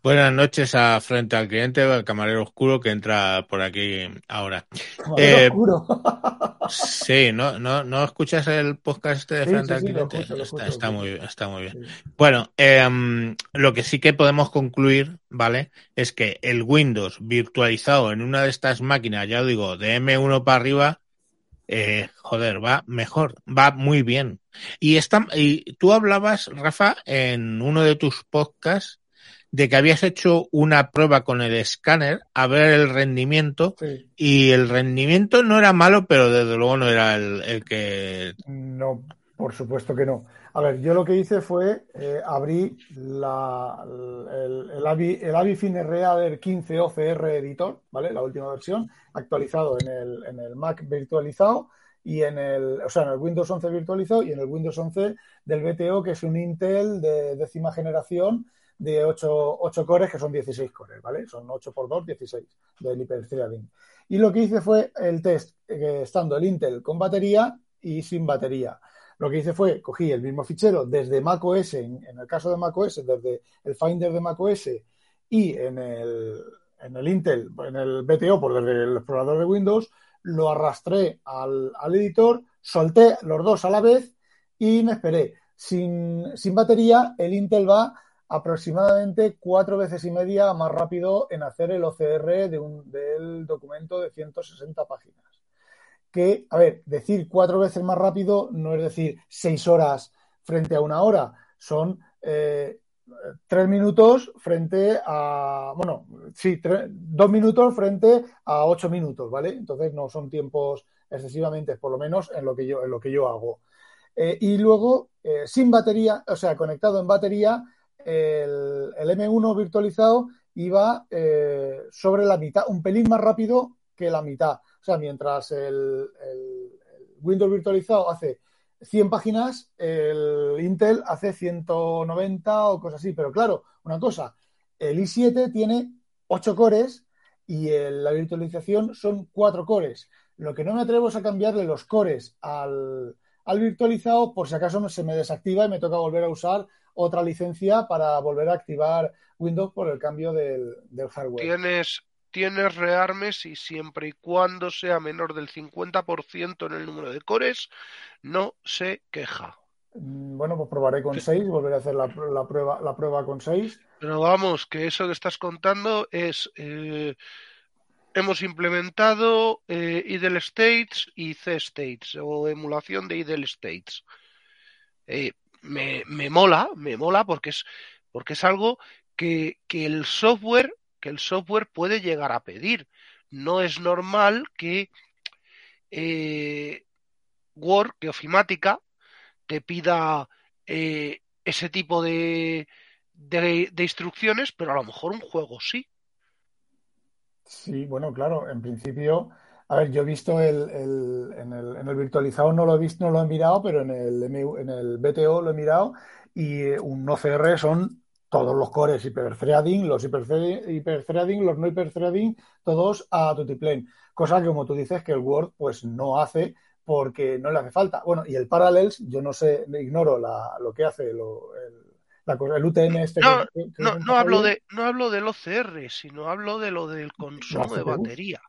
Buenas noches a Frente al Cliente, el camarero oscuro que entra por aquí ahora. Como Eh, oscuro. Sí, ¿no, no, ¿no escuchas el podcast este de Sí, Frente sí, al lo Cliente? escucho, lo está, escucho, está lo muy, está muy bien. Bueno, eh, lo que sí que podemos concluir, ¿vale? Es que el Windows virtualizado en una de estas máquinas, ya digo, de M1 para arriba, eh, joder, va mejor, va muy bien. Y, está, y tú hablabas, Rafa, en uno de tus podcasts, de que habías hecho una prueba con el escáner a ver el rendimiento Sí. y el rendimiento no era malo, pero desde luego no era el, el que... No, por supuesto que no. A ver, yo lo que hice fue eh, abrí la, el, el, AVI, el AVI FineReader 15 OCR Editor, ¿vale? La última versión, actualizado en el, en el Mac virtualizado y en el, o sea, en el Windows 11 virtualizado y en el Windows 11 del BTO, que es un Intel de décima generación de 8, 8 cores, que son 16 cores, ¿vale? Son 8 por 2, 16 del hiperthreading. Y lo que hice fue el test, eh, estando el Intel con batería y sin batería. Lo que hice fue, cogí el mismo fichero desde macOS, en, en el caso de macOS, desde el Finder de macOS y en el, en el Intel, en el BTO, por desde el explorador de Windows, lo arrastré al, al editor, solté los dos a la vez y me esperé. Sin, sin batería, el Intel va aproximadamente cuatro veces y media más rápido en hacer el OCR de un, del documento de 160 páginas. Que, a ver, decir cuatro veces más rápido no es decir seis horas frente a una hora, son eh, tres minutos frente a, bueno, sí, dos minutos frente a ocho minutos, ¿vale? Entonces no son tiempos excesivamente, por lo menos en lo que yo, en lo que yo hago. Eh, y luego, eh, sin batería, o sea, conectado en batería, el, el M1 virtualizado iba eh, sobre la mitad, un pelín más rápido que la mitad. O sea, mientras el, Windows virtualizado hace 100 páginas, el Intel hace 190 o cosas así. Pero claro, una cosa, el i7 tiene 8 cores y el, la virtualización son 4 cores. Lo que no me atrevo es a cambiarle los cores al, al virtualizado por si acaso se me desactiva y me toca volver a usar otra licencia para volver a activar Windows por el cambio del, del hardware. Tienes, tienes rearmes y siempre y cuando sea menor del 50% en el número de cores, no se queja. Mm, Bueno, pues probaré con 6, volveré a hacer la, la, prueba, la prueba con 6. Pero vamos, que eso que estás contando es... Eh, hemos implementado eh, idle states y C states o emulación de idle states. Eh, me, me, mola, me mola porque es, porque es algo que, que, el software, que el software puede llegar a pedir. No es normal que eh, Word, que ofimática, te pida eh, ese tipo de, de, de, instrucciones, pero a lo mejor un juego sí. Sí, bueno, claro, en principio, a ver, yo he visto el, el, en, el, en el virtualizado, no lo he visto, no lo he mirado, pero en el, en el BTO lo he mirado y un OCR son todos los cores hiperthreading, los hiperthreading, los no hiperthreading, todos a tutiplane. Cosa que, como tú dices, que el Word pues no hace porque no le hace falta. Bueno, y el Parallels, yo no sé, ignoro la, lo que hace lo, el, la, el, UTM este. No, que, que no, no hablo de, no hablo del OCR, sino hablo de lo del consumo de batería.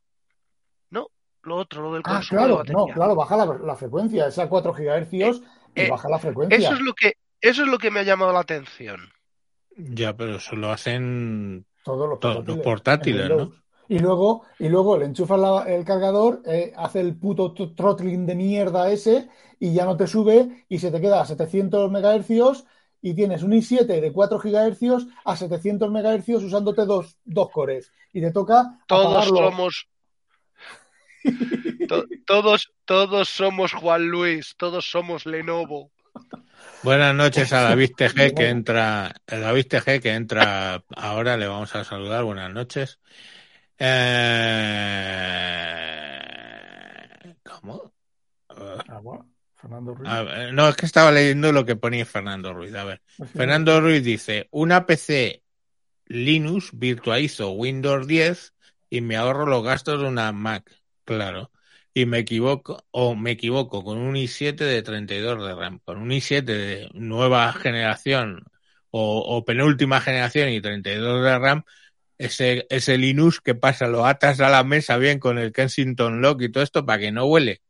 No, lo otro, lo del ah, consumo claro, de batería. No, claro, baja la, la frecuencia, es a 4 GHz eh, y eh, baja la frecuencia. Eso es lo que, eso es lo que me ha llamado la atención. Ya, pero eso lo hacen todos los portátiles, los portátiles ¿no? Y luego, y luego le enchufas la, el cargador, eh, hace el puto throttling de mierda ese y ya no te sube y se te queda a 700 MHz y tienes un i7 de 4 GHz a 700 MHz usándote dos, dos cores. Y te toca Todos apagarlo. somos. To- todos, todos somos Juan Luis, todos somos Lenovo. Buenas noches a David TG que entra, a David TG que entra ahora, le vamos a saludar, buenas noches. Eh, ¿Cómo? Ah, Fernando Ruiz. a ver, no, es que estaba leyendo lo que ponía Fernando Ruiz. A ver, Pues sí, Fernando Ruiz dice, una PC Linux virtualizo Windows 10 y me ahorro los gastos de una Mac, claro. Y me equivoco, o me equivoco con un i7 de 32 de RAM, con un i7 de nueva generación o, o penúltima generación y 32 de RAM, ese, ese Linux que pasa, lo atas a la mesa bien con el Kensington Lock y todo esto para que no huele.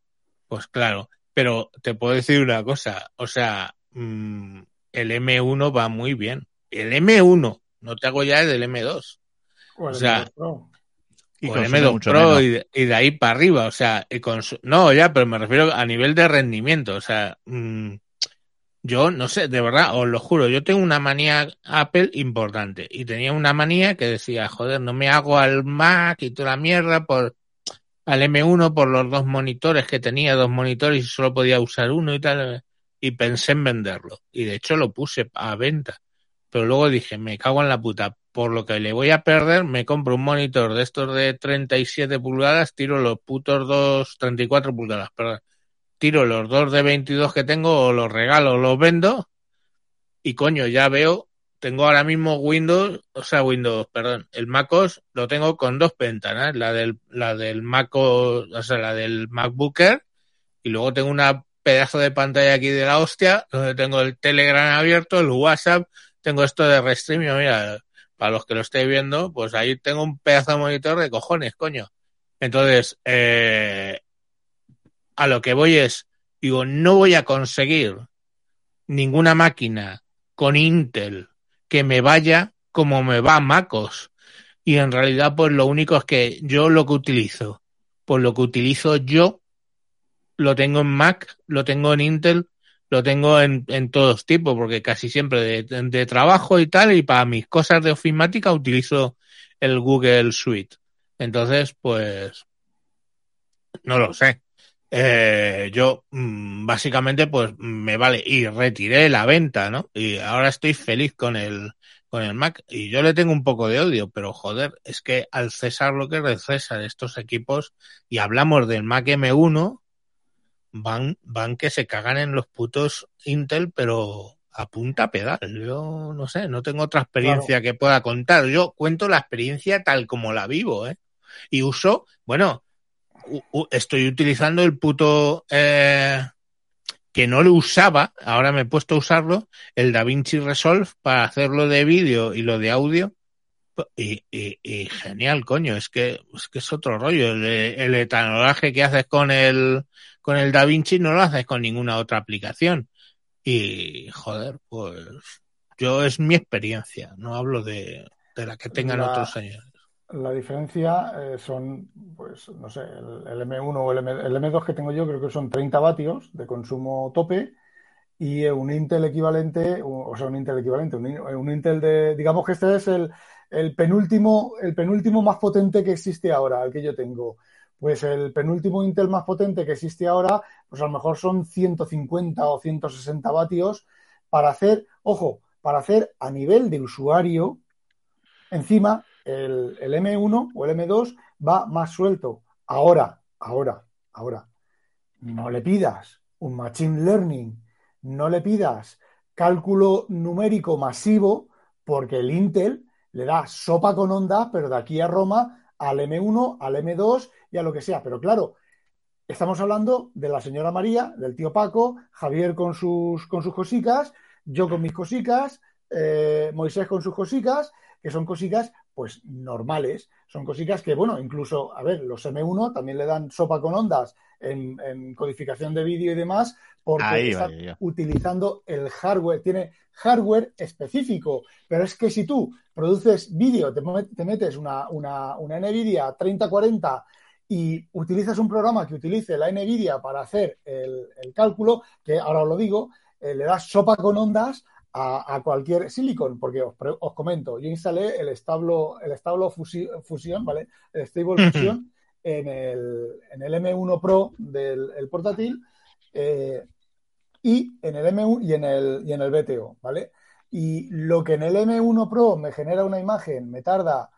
Pues claro, pero te puedo decir una cosa, o sea, mm, el M1 va muy bien. El M1, no te hago ya del M2. o el o sea, M2 Pro. Y consume M2 mucho Pro y de, y de ahí para arriba, o sea, y con su- no, ya, pero me refiero a nivel de rendimiento, o sea, mm, yo no sé, de verdad, os lo juro, yo tengo una manía Apple importante y tenía una manía que decía, joder, no me hago al Mac y toda la mierda por al M1 por los dos monitores que tenía, dos monitores y solo podía usar uno y tal, y pensé en venderlo y de hecho lo puse a venta, pero luego dije, me cago en la puta, por lo que le voy a perder, me compro un monitor de estos de 37 pulgadas, tiro los putos dos, 34 pulgadas, perdón, tiro los dos de 22 que tengo, o los regalo, los vendo, y coño, ya veo, tengo ahora mismo Windows, o sea, Windows, perdón, el MacOS lo tengo con dos ventanas, la del, la del MacOS, o sea, la del MacBooker, y luego tengo una pedazo de pantalla aquí de la hostia, donde tengo el Telegram abierto, el WhatsApp, tengo esto de Restream, mira, para los que lo estéis viendo, pues ahí tengo un pedazo de monitor de cojones, coño. Entonces, eh, a lo que voy es, digo, no voy a conseguir ninguna máquina con Intel que me vaya como me va MacOS. Y en realidad, pues lo único es que yo lo que utilizo, pues lo que utilizo yo, lo tengo en Mac, lo tengo en Intel, lo tengo en, en todos tipos, porque casi siempre de, de trabajo y tal, y para mis cosas de ofimática utilizo el Google Suite. Entonces, pues, no lo sé. Eh, yo mm, básicamente pues me vale y retiré la venta, ¿no? Y ahora estoy feliz con el con el Mac y yo le tengo un poco de odio, pero joder, es que al César lo que es César estos equipos y hablamos del Mac M1 van van que se cagan en los putos Intel, pero a punta pedal. Yo no sé, no tengo otra experiencia que pueda contar. Yo cuento la experiencia tal como la vivo, ¿eh? Y uso, bueno, estoy utilizando el puto eh, que no lo usaba, ahora me he puesto a usarlo, el DaVinci Resolve para hacerlo de vídeo y lo de audio. Y, y, y genial, coño, es que, es que es otro rollo. El, el etanolaje que haces con el, con el DaVinci no lo haces con ninguna otra aplicación. Y joder, pues yo es mi experiencia, no hablo de, de la que tengan La- otros señores. La diferencia eh, son, pues, no sé, el, el M1 o el, M, el M2 que tengo yo creo que son 30 vatios de consumo tope y eh, un Intel equivalente, o o sea, un Intel equivalente, un, in- un Intel de, digamos que este es el, el penúltimo, el penúltimo más potente que existe ahora, el que yo tengo. Pues el penúltimo Intel más potente que existe ahora, pues a lo mejor son 150 o 160 vatios para hacer, ojo, para hacer a nivel de usuario, encima el, el M1 o el M2 va más suelto. Ahora, ahora, ahora, no le pidas un machine learning, no le pidas cálculo numérico masivo, porque el Intel le da sopa con ondas, pero de aquí a Roma, al M1, al M2 y a lo que sea. Pero claro, estamos hablando de la señora María, del tío Paco, Javier con sus, con sus cosicas, yo con mis cosicas, eh, Moisés con sus cosicas, que son cosicas pues normales, son cosicas que, bueno, incluso, a ver, los M1 también le dan sopa con ondas en, en codificación de vídeo y demás, porque Ahí vaya yo. utilizando el hardware, tiene hardware específico, pero es que si tú produces vídeo, te, met- te metes una, una, una NVIDIA 3040 y utilizas un programa que utilice la NVIDIA para hacer el, el cálculo, que ahora os lo digo, eh, le das sopa con ondas a, a cualquier Silicon, porque os, os comento, yo instalé el establo, el establo fusi- fusión, ¿vale? El Stable Fusion en el, en el M1 Pro del el portátil eh, y en el M1 y en el, y en BTO, ¿vale? Y lo que en el M1 Pro me genera una imagen, me tarda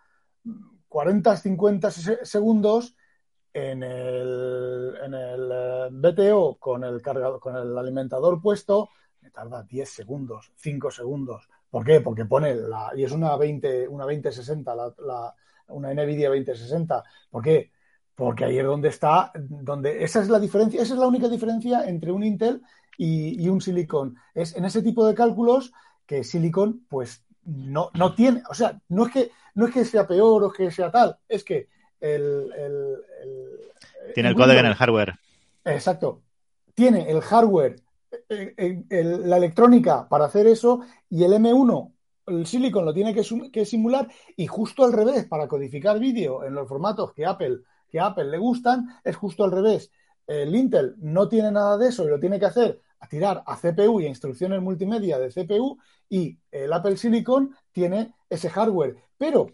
40, 50 se- segundos, en el, en el eh, BTO con el, cargador, con alimentador puesto, me tarda 10 segundos, 5 segundos. ¿Por qué? Porque pone la. Y es una 20, una 2060, la, la- una NVIDIA 2060. ¿Por qué? Porque ahí es donde está, donde esa es la diferencia, esa es la única diferencia entre un Intel y, y un Silicon. Es en ese tipo de cálculos que Silicon, pues, no, no tiene, o sea, no es que no es que sea peor o que sea tal, es que el, el- el- Tiene el código en el hardware. Exacto. Tiene el hardware, eh, eh, la electrónica para hacer eso y el M1, el Silicon lo tiene que, que simular y justo al revés, para codificar vídeo en los formatos que Apple, que a Apple le gustan, es justo al revés. El Intel no tiene nada de eso y lo tiene que hacer a tirar a CPU y a instrucciones multimedia de CPU y el Apple Silicon tiene ese hardware. Pero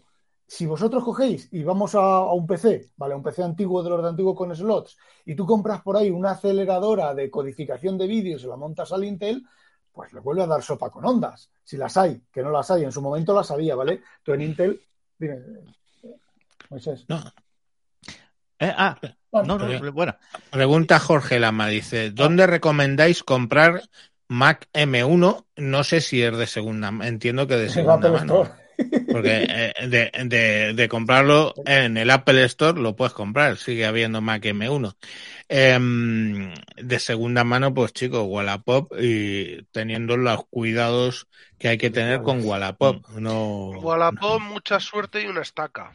si vosotros cogéis y vamos a, un PC, ¿vale? Un PC antiguo de los de antiguo con slots, y tú compras por ahí una aceleradora de codificación de vídeo y la montas al Intel, pues le vuelve a dar sopa con ondas. Si las hay, que no las hay, en su momento las había, ¿vale? Tú en Intel, dime, Moisés. No. Eh, ah, Bueno, no, no, bueno. Pregunta Jorge Lama, dice, ¿dónde recomendáis comprar Mac M1? No sé si es de segunda, entiendo que de segunda Apple mano. Store. (laughs) Porque eh, de, de- de comprarlo en el Apple Store lo puedes comprar, sigue habiendo Mac M1. Em, de segunda mano, pues chicos, Wallapop y teniendo los cuidados que hay que tener con Wallapop. No, Wallapop, mucha suerte y una estaca.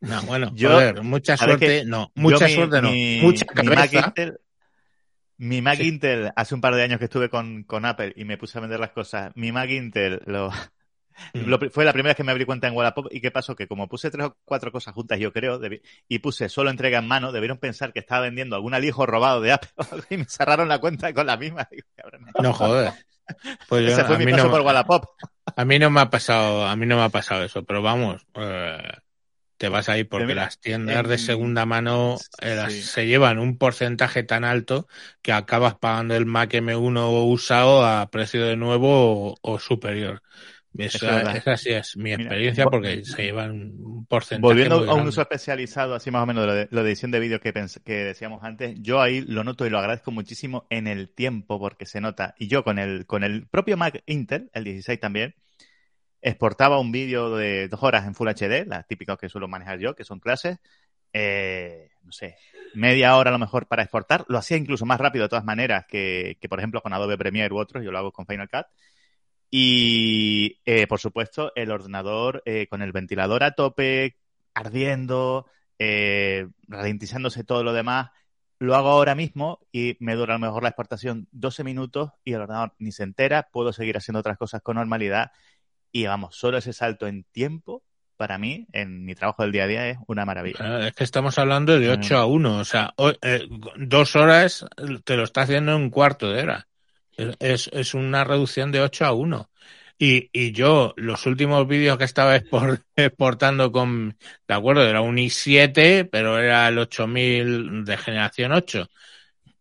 No, bueno, Yo- joder, mucha ¿sabes suerte, no, mucha suerte no, mi- mucha cabeza. Mi Mac Sí. Intel, hace un par de años que estuve con, con Apple y me puse a vender las cosas. Mi Mac Intel lo, Mm. lo fue la primera vez que me abrí cuenta en Wallapop. ¿Y qué pasó? Que como puse tres o cuatro cosas juntas, yo creo, y puse solo entrega en mano, debieron pensar que estaba vendiendo algún alijo robado de Apple (laughs) y me cerraron la cuenta con la misma. (laughs) No joder. Pues yo- Ese fue mi paso no, por Wallapop. a mí no me ha pasado, a mí no me ha pasado eso, pero vamos, eh, te vas ahí porque Pero mira, las tiendas de segunda mano eh, las- sí. se llevan un porcentaje tan alto que acabas pagando el Mac M1 usado a precio de nuevo o, o superior. Es Esa, sí es mi experiencia porque se llevan un porcentaje Volviendo muy a un uso especializado, así más o menos de lo de, lo de edición de vídeo que, pens- que decíamos antes, yo ahí lo noto y lo agradezco muchísimo en el tiempo porque se nota. Y yo con el, con el propio Mac Intel, el 16 también, exportaba un vídeo de dos horas en Full HD, las típicas que suelo manejar yo, que son clases, eh, no sé, media hora a lo mejor para exportar. Lo hacía incluso más rápido de todas maneras que, que por ejemplo, con Adobe Premiere u otros, yo lo hago con Final Cut. Y, eh, por supuesto, el ordenador eh, con el ventilador a tope, ardiendo, eh, ralentizándose todo lo demás. Lo hago ahora mismo y me dura a lo mejor la exportación 12 minutos y el ordenador ni se entera, puedo seguir haciendo otras cosas con normalidad y vamos, solo ese salto en tiempo, para mí, en mi trabajo del día a día, es una maravilla. Es que estamos hablando de 8 Mm. a 1, o sea, o- eh, dos horas te lo está haciendo en un cuarto de hora. Es, es- una reducción de 8 a 1. Y, y yo, los últimos vídeos que estaba expor- (laughs) exportando con, de acuerdo, era un i7, pero era el 8000 de generación 8.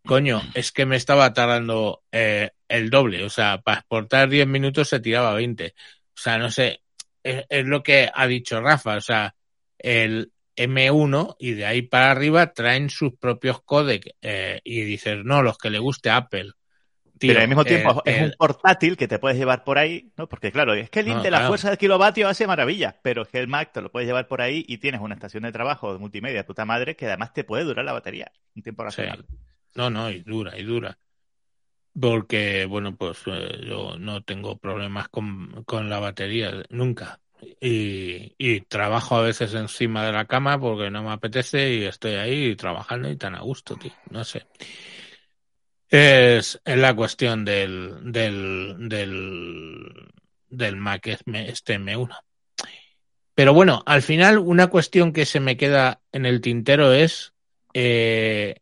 Coño, es que me estaba tardando eh, el doble, o sea, para exportar 10 minutos se tiraba 20. O sea, no sé, es, es lo que ha dicho Rafa, o sea, el M1 y de ahí para arriba traen sus propios codecs eh, y dices, no, los que le guste Apple. Tío, Pero al mismo tiempo eh, es un portátil que te puedes llevar por ahí, ¿no? Porque claro, es que el No, Intel, la claro. fuerza de kilovatios hace maravillas, pero es que el Mac te lo puedes llevar por ahí y tienes una estación de trabajo de multimedia de puta madre que además te puede durar la batería un tiempo Sí. racional. No, no, y dura, y dura. Porque, bueno, pues eh, yo no tengo problemas con, con la batería, nunca. Y, trabajo a veces encima de la cama porque no me apetece y estoy ahí trabajando y tan a gusto, tío. No sé. Es, es la cuestión del, del, del, del Mac este M1. Pero bueno, al final una cuestión que se me queda en el tintero es eh,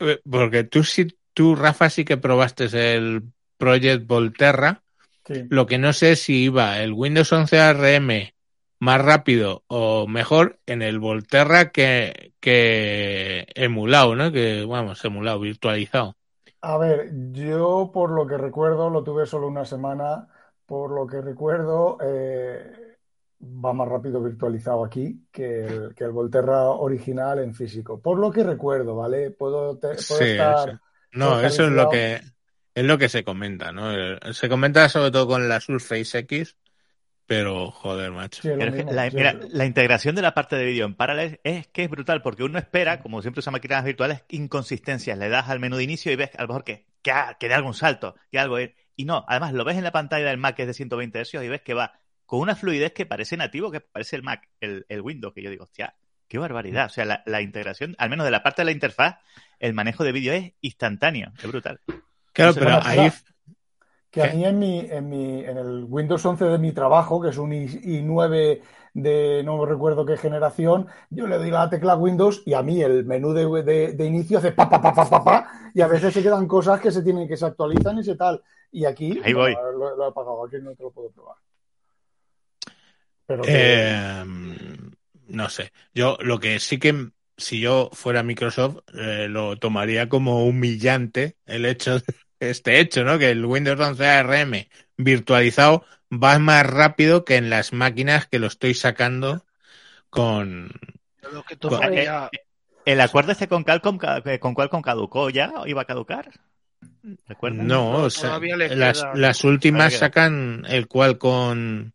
eh, porque tú sí, tú Rafa sí que probaste el Project Volterra Sí. Lo que no sé es si iba el Windows 11 ARM más rápido o mejor en el Volterra que, que emulado, ¿no? Que, vamos, emulado, virtualizado. A ver, yo por lo que recuerdo, lo tuve solo una semana, por lo que recuerdo, eh, va más rápido virtualizado aquí que el, que el Volterra original en físico. Por lo que recuerdo, ¿vale? Puedo, te- puedo Sí, estar... sí. No, eso es lo que es lo que se comenta, ¿no? Eh, Se comenta sobre todo con la Surface X, pero joder, macho. Sí, mismo, la, sí, mira, sí. la integración de la parte de vídeo en Parallels es que es brutal, porque uno espera, como siempre usa máquinas virtuales, inconsistencias. Le das al menú de inicio y ves a lo mejor que, que, ha- que dé algún salto, que algo es. Y no, además lo ves en la pantalla del Mac que es de 120 Hz y ves que va con una fluidez que parece nativo, que parece el Mac, el, el Windows, que yo digo, hostia, qué barbaridad. O sea, la, la integración, al menos de la parte de la interfaz, el manejo de vídeo es instantáneo, es brutal. Claro, pero ahí Que a mí en mi, en mi, en el Windows 11 de mi trabajo, que es un i- i9 de no recuerdo qué generación, yo le doy la tecla Windows y a mí el menú de, de- de inicio hace pa, pa, pa, pa, pa, pa, y a veces se quedan cosas que se tienen que se actualizan y se tal. Y aquí Ahí voy. bueno, lo, lo he apagado, aquí no te lo puedo probar. Pero que- Eh, no sé. Yo lo que sí que, si yo fuera Microsoft, eh, lo tomaría como humillante el hecho, (laughs) este hecho, ¿no? Que el Windows 11 ARM virtualizado va más rápido que en las máquinas que lo estoy sacando con. Lo que Con- tomaría. ¿El acuerdo este con Qualcomm, con Qualcomm caducó ya o iba a caducar? ¿Recuerdan? No, No, o sea, las, las últimas sacan el cual con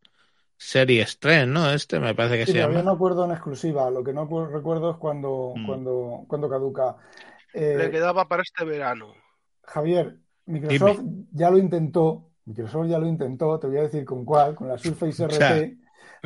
Series 3, ¿no? Este me parece que Sí, se llama. no acuerdo en exclusiva. Lo que no recuerdo es cuando, Mm. cuando, cuando caduca. Eh, Le quedaba para este verano. Javier, Microsoft ya lo intentó. Microsoft ya lo intentó, te voy a decir con cuál, con la Surface (laughs) O RT, sea,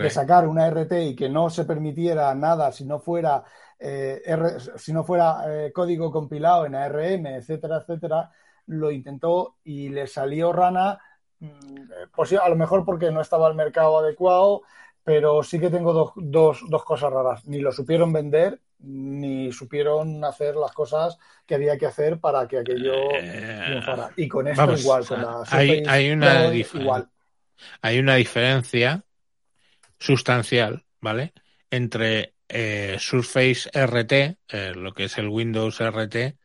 de sacar una RT y que no se permitiera nada si no fuera, eh, R- si no fuera eh, código compilado en ARM, etcétera, etcétera. Lo intentó y le salió rana, mm, posi- a lo mejor porque no estaba al mercado adecuado, pero sí que tengo dos, dos, dos cosas raras. Ni lo supieron vender, ni supieron hacer las cosas que había que hacer para que aquello Eh, triunfara. Y con esto vamos, igual, con la hay- Surface hay una igual. hay una diferencia sustancial, ¿vale? Entre eh, Surface RT, eh, lo que es el Windows RT,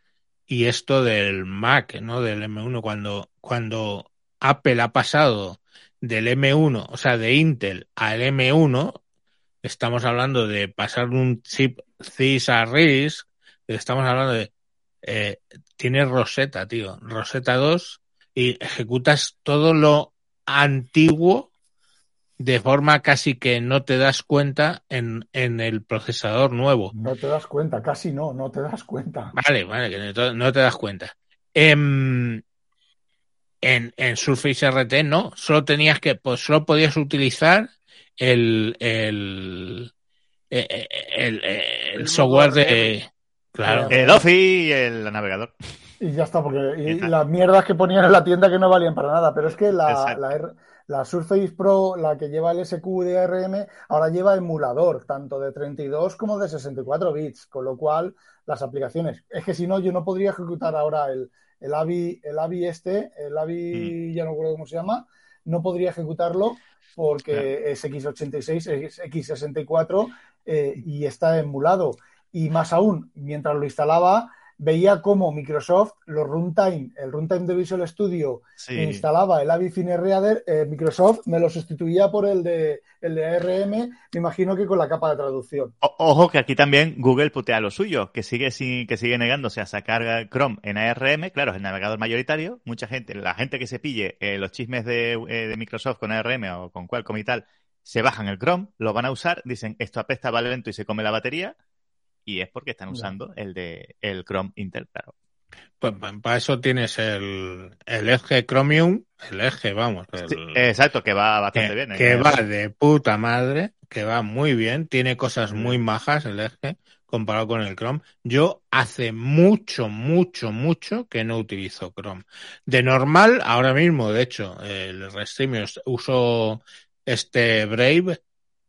y esto del Mac, ¿no? Del M1, cuando, cuando Apple ha pasado del M1, o sea, de Intel al M1, estamos hablando de pasar un chip CIS a RISC, estamos hablando de... eh, tiene Rosetta, tío, Rosetta 2, y ejecutas todo lo antiguo de forma casi que no te das cuenta en, en el procesador nuevo. No te das cuenta, casi no, no te das cuenta. Vale, vale, que no te- no te das cuenta. Em, en, en Surface RT no, solo tenías que, pues solo podías utilizar el, el, eh, eh, el, el El software de, claro, Eh, El Office y el navegador. Y ya está, porque y, Ya está. las mierdas que ponían en la tienda que no valían para nada. Pero es que la, Exacto. la, R- la Surface Pro, la que lleva el SQ de ARM, ahora lleva emulador, tanto de 32 como de 64 bits, con lo cual las aplicaciones. Es que si no, yo no podría ejecutar ahora el, el AVI, el AVI este, el AVI, ya no recuerdo cómo se llama, no podría ejecutarlo porque es X86, es X64 eh, y está emulado. Y más aún, mientras lo instalaba, veía cómo Microsoft, los runtime, el runtime de Visual Studio, Sí. instalaba el Avi Reader, eh, Microsoft me lo sustituía por el de, el de ARM, me imagino que con la capa de traducción. O- Ojo que aquí también Google putea lo suyo, que sigue sin, que sigue negándose a sacar Chrome en ARM, claro, es el navegador mayoritario, mucha gente, la gente que se pille eh, los chismes de, eh, de Microsoft con ARM o con Qualcomm y tal, se bajan el Chrome, lo van a usar, dicen esto apesta, vale lento y se come la batería, y es porque están usando el de el Chrome Intel, claro. pues para eso tienes el, el eje Chromium, el eje, vamos, el- Sí, exacto, que va bastante que, bien. que eh. va de puta madre, que va muy bien, tiene cosas muy majas el eje comparado con el Chrome. Yo hace mucho, mucho, mucho que no utilizo Chrome. De normal, ahora mismo, de hecho, el Restream uso este Brave,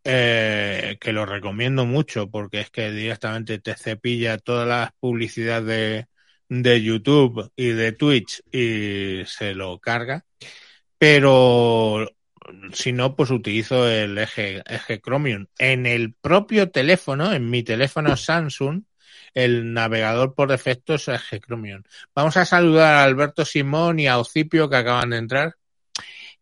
eh, que lo recomiendo mucho porque es que directamente te cepilla todas las publicidades de, de YouTube y de Twitch y se lo carga. pero si no, pues utilizo el eje, eje Chromium. En el propio teléfono, en mi teléfono Samsung, el navegador por defecto es eje Chromium. Vamos a saludar a Alberto Simón y a Ocipio que acaban de entrar.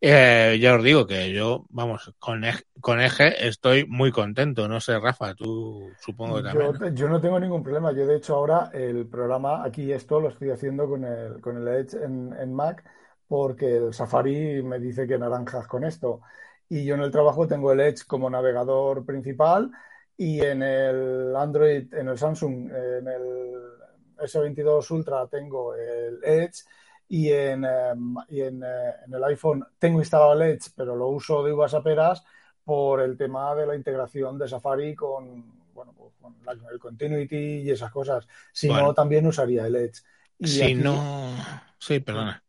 Eh, ya os digo que yo, vamos, con eje, con eje estoy muy contento. No sé, Rafa, tú supongo que también. Yo, yo, no tengo ningún problema. Yo, de hecho, ahora el programa, aquí esto lo estoy haciendo con el, con el Edge en, en Mac, porque el Safari me dice que naranjas con esto. Y yo en el trabajo tengo el Edge como navegador principal y en el Android, en el Samsung, en el S22 Ultra tengo el Edge y en, um, y en, en, el iPhone tengo instalado el Edge, pero lo uso de uvas a peras por el tema de la integración de Safari con, bueno, pues con la, el Continuity y esas cosas. Si bueno. no, también usaría el Edge. Y si aquí, no... Sí, perdona.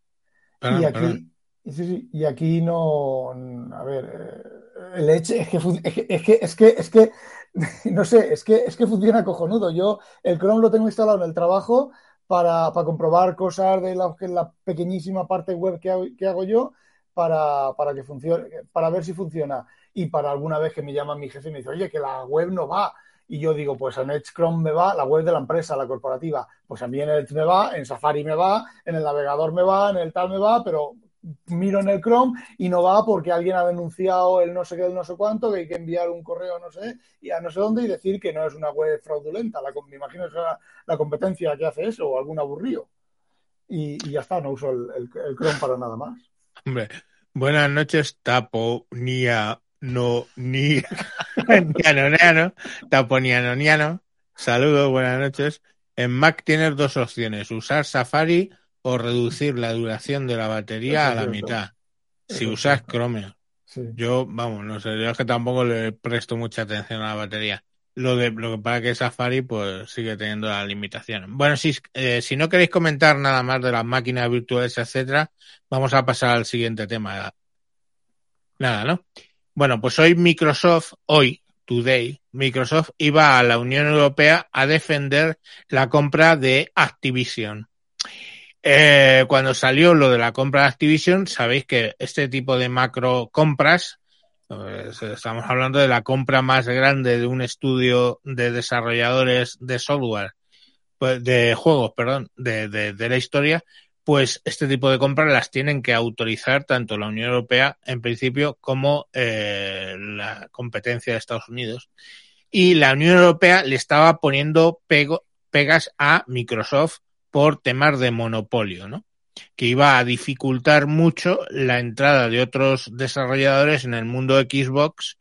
perdona y, aquí, perdona. Sí, sí, y aquí no... A ver, el Edge es que, es que, es que, es que, es (laughs) que no sé, es que, es que funciona cojonudo. Yo el Chrome lo tengo instalado en el trabajo para, para comprobar cosas de la, la, pequeñísima parte web que hago, que hago yo para, para, que funcione, para ver si funciona. Y para alguna vez que me llama mi jefe y me dice, oye, que la web no va. Y yo digo, pues en Edge Chrome me va, la web de la empresa, la corporativa. Pues a mí en Edge me va, en Safari me va, en el navegador me va, en el tal me va, pero miro en el Chrome y no va porque alguien ha denunciado el no sé qué, el no sé cuánto, que hay que enviar un correo no sé, y a no sé dónde y decir que no es una web fraudulenta. La, me imagino que la, competencia que hace eso o algún aburrío. Y, y ya está, no uso el, el, el, Chrome para nada más. Hombre, buenas noches, Tapo, Nia, no, ni, (laughs) niano, Tapo, niano, niano. Saludos, buenas noches. En Mac tienes dos opciones, usar Safari o reducir la duración de la batería a la cierto. mitad si Eso usas Chromium. Sí. Yo, vamos, no sé, yo es que tampoco le presto mucha atención a la batería. Lo de lo que para que Safari pues sigue teniendo las limitaciones. Bueno, si, eh, si no queréis comentar nada más de las máquinas virtuales, etcétera, vamos a pasar al siguiente tema. Nada, ¿no? Bueno, pues hoy Microsoft, hoy, today, Microsoft iba a la Unión Europea a defender la compra de Activision. Eh, cuando salió lo de la compra de Activision, sabéis que este tipo de macro compras, pues, estamos hablando de la compra más grande de un estudio de desarrolladores de software, pues, de juegos, perdón, de, de, de la historia, pues este tipo de compras las tienen que autorizar tanto la Unión Europea en principio como eh, la competencia de Estados Unidos. Y la Unión Europea le estaba poniendo pego, pegas a Microsoft por temas de monopolio, ¿no? Que iba a dificultar mucho la entrada de otros desarrolladores en el mundo Xbox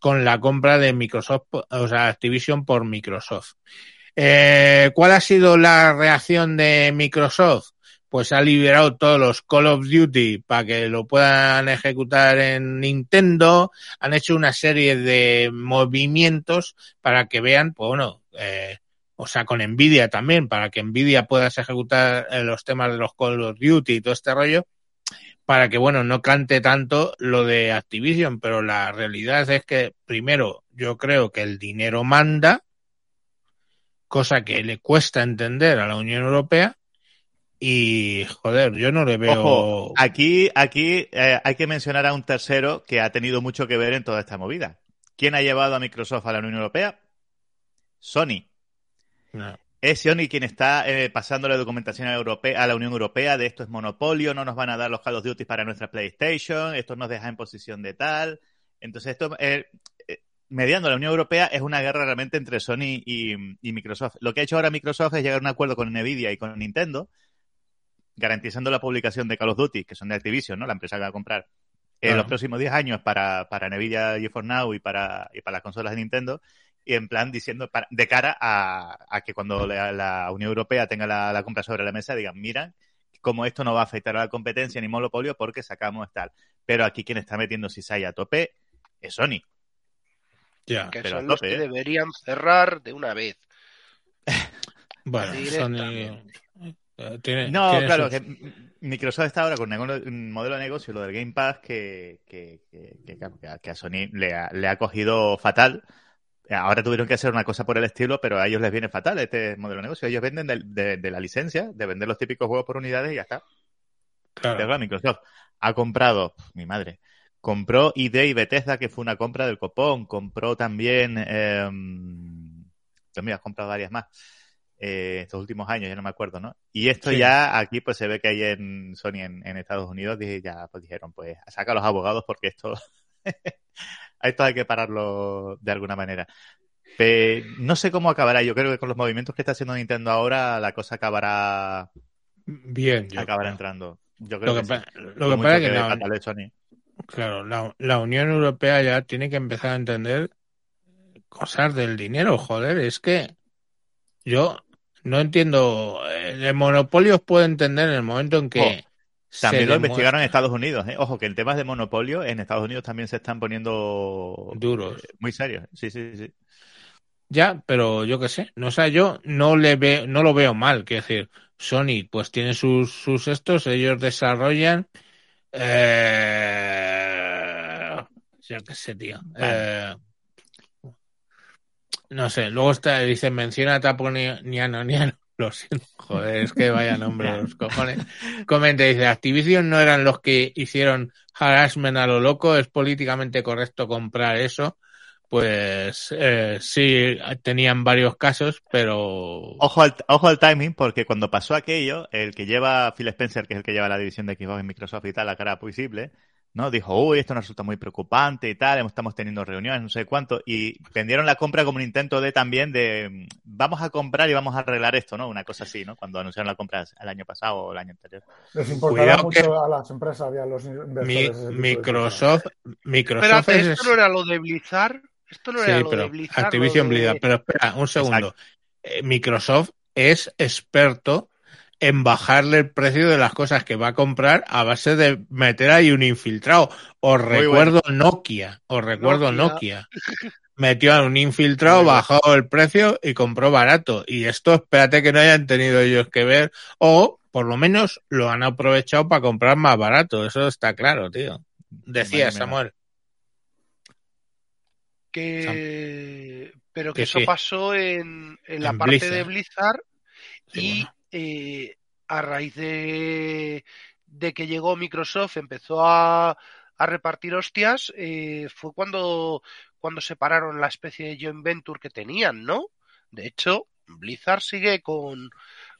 con la compra de Microsoft, o sea, Activision por Microsoft. Eh, ¿Cuál ha sido la reacción de Microsoft? Pues ha liberado todos los Call of Duty para que lo puedan ejecutar en Nintendo. Han hecho una serie de movimientos para que vean, pues bueno, eh, o sea, con Nvidia también, para que Nvidia puedas ejecutar los temas de los Call of Duty y todo este rollo, para que, bueno, no cante tanto lo de Activision, pero la realidad es que, primero, yo creo que el dinero manda, cosa que le cuesta entender a la Unión Europea, y joder, yo no le veo. Aquí, aquí eh, hay que mencionar a un tercero que ha tenido mucho que ver en toda esta movida. ¿Quién ha llevado a Microsoft a la Unión Europea? Sony. No. Es Sony quien está eh, pasando la documentación europea, a la Unión Europea de esto es monopolio, no nos van a dar los Call of Duty para nuestra PlayStation, esto nos deja en posición de tal. Entonces, esto, eh, eh, mediando la Unión Europea, es una guerra realmente entre Sony y, y, Microsoft. Lo que ha hecho ahora Microsoft es llegar a un acuerdo con Nvidia y con Nintendo, garantizando la publicación de Call of Duty, que son de Activision, ¿no? La empresa que va a comprar en los próximos 10 años para, para Nvidia GeForce Now y para, y para las consolas de Nintendo y en plan diciendo para, de cara a, a, que cuando la, la Unión Europea tenga la, la, compra sobre la mesa digan, mira, como esto no va a afectar a la competencia ni monopolio porque sacamos tal. Pero aquí quien está metiendo CISAI a tope es Sony. Ya, que pero son los que ¿eh? deberían cerrar de una vez. (laughs) bueno, Sony... Tiene, no, tiene claro, sus... que Microsoft está ahora con un modelo de negocio, lo del Game Pass, que, que, que, que a Sony le ha, le ha cogido fatal Ahora tuvieron que hacer una cosa por el estilo, pero a ellos les viene fatal este modelo de negocio. Ellos venden de, de, de, la licencia, de vender los típicos juegos por unidades y ya está. Claro. Microsoft ha comprado, mi madre, compró ID y Bethesda, que fue una compra del copón, compró también, eh, también has comprado varias más eh, estos últimos años, ya no me acuerdo, ¿no? Y esto Sí. ya aquí pues se ve que hay en Sony en, en Estados Unidos y ya pues dijeron, pues saca a los abogados porque esto, (laughs) a esto hay que pararlo de alguna manera. No sé cómo acabará, yo creo que con los movimientos que está haciendo Nintendo ahora la cosa acabará, Bien, yo acabará creo. entrando. Yo creo Lo que, que, lo que pasa es que la, Sony. claro, la, la Unión Europea ya tiene que empezar a entender cosas del dinero, joder, es que yo no entiendo, eh, el monopolio os puedo entender en el momento en que Oh, También lo demuestra- investigaron en Estados Unidos. ¿eh? Ojo, que en temas de monopolio en Estados Unidos también se están poniendo duros. eh, muy serios. Sí, sí, sí. Ya, pero yo qué sé, no sé, yo no le veo, no lo veo mal, quiero decir, Sony pues tiene sus, sus estos, ellos desarrollan, eh, yo qué sé, tío, eh, no sé, luego está, dice, menciona Tapo Ni- Niano Niano, lo siento, joder, es que vaya nombre (laughs) los cojones, comenta, dice, Activision no eran los que hicieron harassment a lo loco, es políticamente correcto comprar eso, pues eh, sí, tenían varios casos, pero... Ojo al, ojo al timing, porque cuando pasó aquello, el que lleva Phil Spencer, que es el que lleva la división de Xbox en Microsoft y tal, la cara visible, ¿no? Dijo, uy, esto nos resulta muy preocupante y tal, estamos teniendo reuniones, no sé cuánto, y vendieron la compra como un intento de también de, mm, vamos a comprar y vamos a arreglar esto, ¿no? Una cosa así, ¿no? Cuando anunciaron la compra el año pasado o el año anterior. Les importará Cuidado mucho que- a las empresas y a los inversores. Mi- Microsoft, Microsoft Espérate, es... ¿esto no era lo de Blizzard? ¿Esto no Sí, era lo pero de Blizzard? Activision de- Blizzard, pero espera, un segundo. Eh, Microsoft es experto en bajarle el precio de las cosas que va a comprar a base de meter ahí un infiltrado. Os Muy recuerdo Nokia, os recuerdo Nokia. Nokia. (laughs) Metió a un infiltrado, bajó el precio y compró barato. Y esto espérate que no hayan tenido ellos que ver o por lo menos lo han aprovechado para comprar más barato. Eso está claro, tío. Decía Madre. Samuel. que pero que, Que eso sí. pasó en, en la En parte Blizzard. de Blizzard Sí, y bueno. Eh, a raíz de, de que llegó Microsoft empezó a, a repartir hostias eh, fue cuando cuando separaron la especie de joint venture que tenían ¿no? de hecho Blizzard sigue con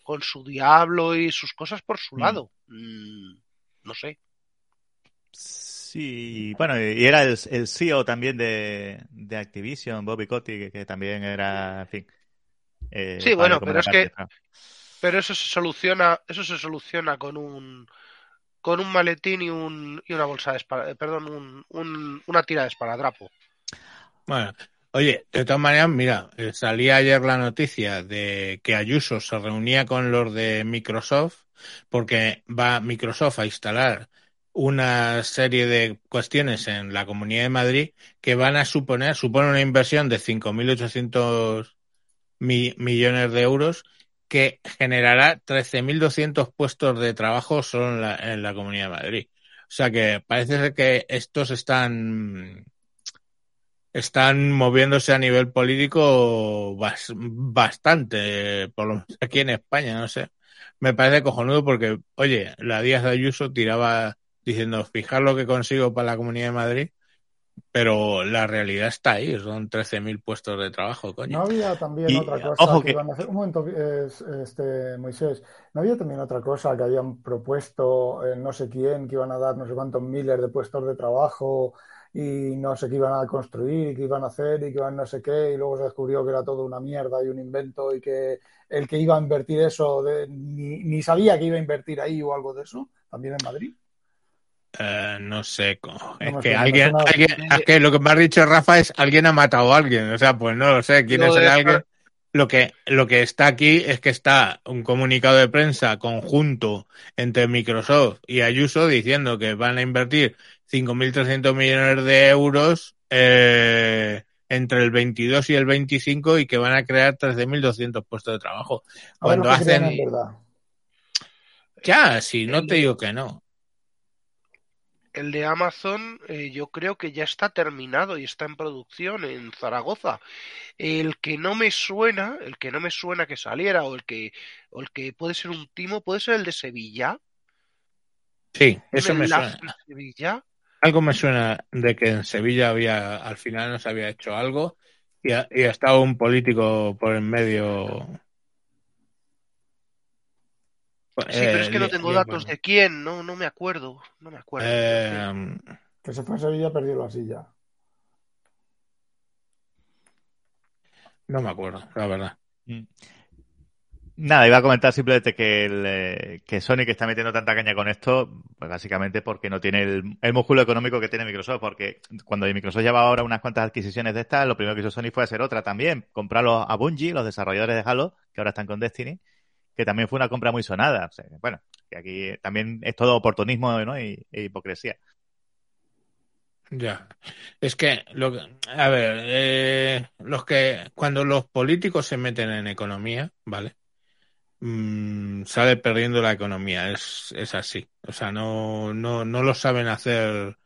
con su diablo y sus cosas por su Mm. lado Mm, no sé Sí, bueno, y era el, el CEO también de, de Activision, Bobby Kotick, que, que también era, en fin. eh, Sí, bueno, pero es que-. Pero eso se soluciona, eso se soluciona con un con un maletín y un y una bolsa de espara- perdón, un, un- una tira de esparadrapo. Bueno, oye, de todas maneras, mira, eh, salía ayer la noticia de que Ayuso se reunía con los de Microsoft porque va Microsoft a instalar una serie de cuestiones en la Comunidad de Madrid que van a suponer, supone una inversión de 5.800 mi- millones de euros que generará 13.200 puestos de trabajo solo en la, en la Comunidad de Madrid. O sea que parece ser que estos están están moviéndose a nivel político bas- bastante, por lo menos aquí en España, no sé. Me parece cojonudo porque, oye, la Díaz de Ayuso tiraba diciendo, fijar lo que consigo para la Comunidad de Madrid, pero la realidad está ahí, son 13.000 puestos de trabajo, coño. No había también Y, otra cosa ojo que, que- iban a hacer. Un momento, es- este, Moisés. No había también otra cosa que habían propuesto eh, no sé quién, que iban a dar no sé cuántos miles de puestos de trabajo y no sé qué iban a construir y qué iban a hacer y que iban no sé qué y luego se descubrió que era todo una mierda y un invento y que el que iba a invertir eso de- ni, ni sabía que iba a invertir ahí o algo de eso, también en Madrid. Eh, no sé, es que alguien, alguien- es que lo que me ha dicho Rafa es alguien ha matado a alguien, o sea, pues no lo sé, quién Lo es el alguien. Lo que, lo que está aquí es que está un comunicado de prensa conjunto entre Microsoft y Ayuso diciendo que van a invertir 5.300 millones de euros eh, entre el 22 y el 25 y que van a crear 13.200 puestos de trabajo. Cuando hacen... Ya, si no te digo que no. El de Amazon eh, yo creo que ya está terminado y está en producción en Zaragoza. El que no me suena, el que no me suena que saliera o el que o el que puede ser un timo, puede ser el de Sevilla. Sí, eso me suena. Sevilla. Algo me suena de que en Sevilla había, al final no se había hecho algo y ha, y ha estado un político por en medio. Sí, pero es que no Eh, tengo li- datos bueno. de quién, no, no me acuerdo. No me acuerdo. Eh, Que se fue a Sevilla perdió la silla. no me acuerdo, la verdad. Mm. Nada, iba a comentar simplemente que, el, eh, que Sony que está metiendo tanta caña con esto, pues básicamente porque no tiene el, el músculo económico que tiene Microsoft, porque cuando Microsoft lleva ahora unas cuantas adquisiciones de estas, lo primero que hizo Sony fue hacer otra también, comprarlos a Bungie, los desarrolladores de Halo, que ahora están con Destiny, que también fue una compra muy sonada. Bueno, aquí también es todo oportunismo y, e hipocresía. Ya. Es que, lo a ver, eh, los que, cuando los políticos se meten en economía, ¿vale? Mm, sale perdiendo la economía, es, es así. O sea, no, no, no lo saben hacer,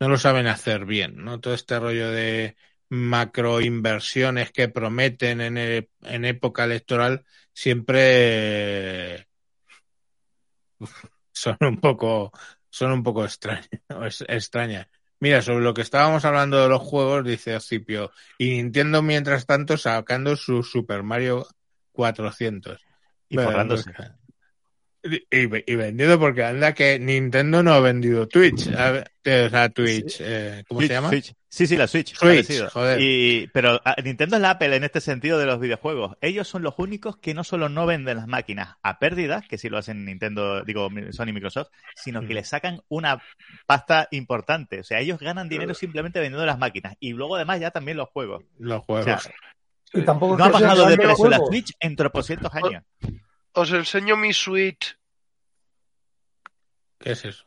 no lo saben hacer bien, ¿no? Todo este rollo de macroinversiones que prometen en, e- en época electoral siempre (laughs) son un poco, son un poco extrañas, (laughs) extrañas. Mira, sobre lo que estábamos hablando de los juegos, dice Ocipio, y Nintendo mientras tanto sacando su Super Mario 400. Y Bueno, forrándose. pues, Y, y- y vendido porque anda que Nintendo no ha vendido Twitch. A o sea, Twitch, eh, ¿cómo se llama? Switch. Sí, sí, la Switch. Switch, parecido. joder. Y, pero ah, Nintendo es la Apple en este sentido de los videojuegos. Ellos son los únicos que no solo no venden las máquinas a pérdidas, que sí lo hacen Nintendo, digo, Sony y Microsoft, sino que Mm. le sacan una pasta importante. O sea, ellos ganan dinero simplemente vendiendo las máquinas. Y luego además ya también los juegos. Los O juegos. sea, Y tampoco no ha bajado de precio la. Switch en tropocientos años. Os enseño mi suite. ¿Qué es eso?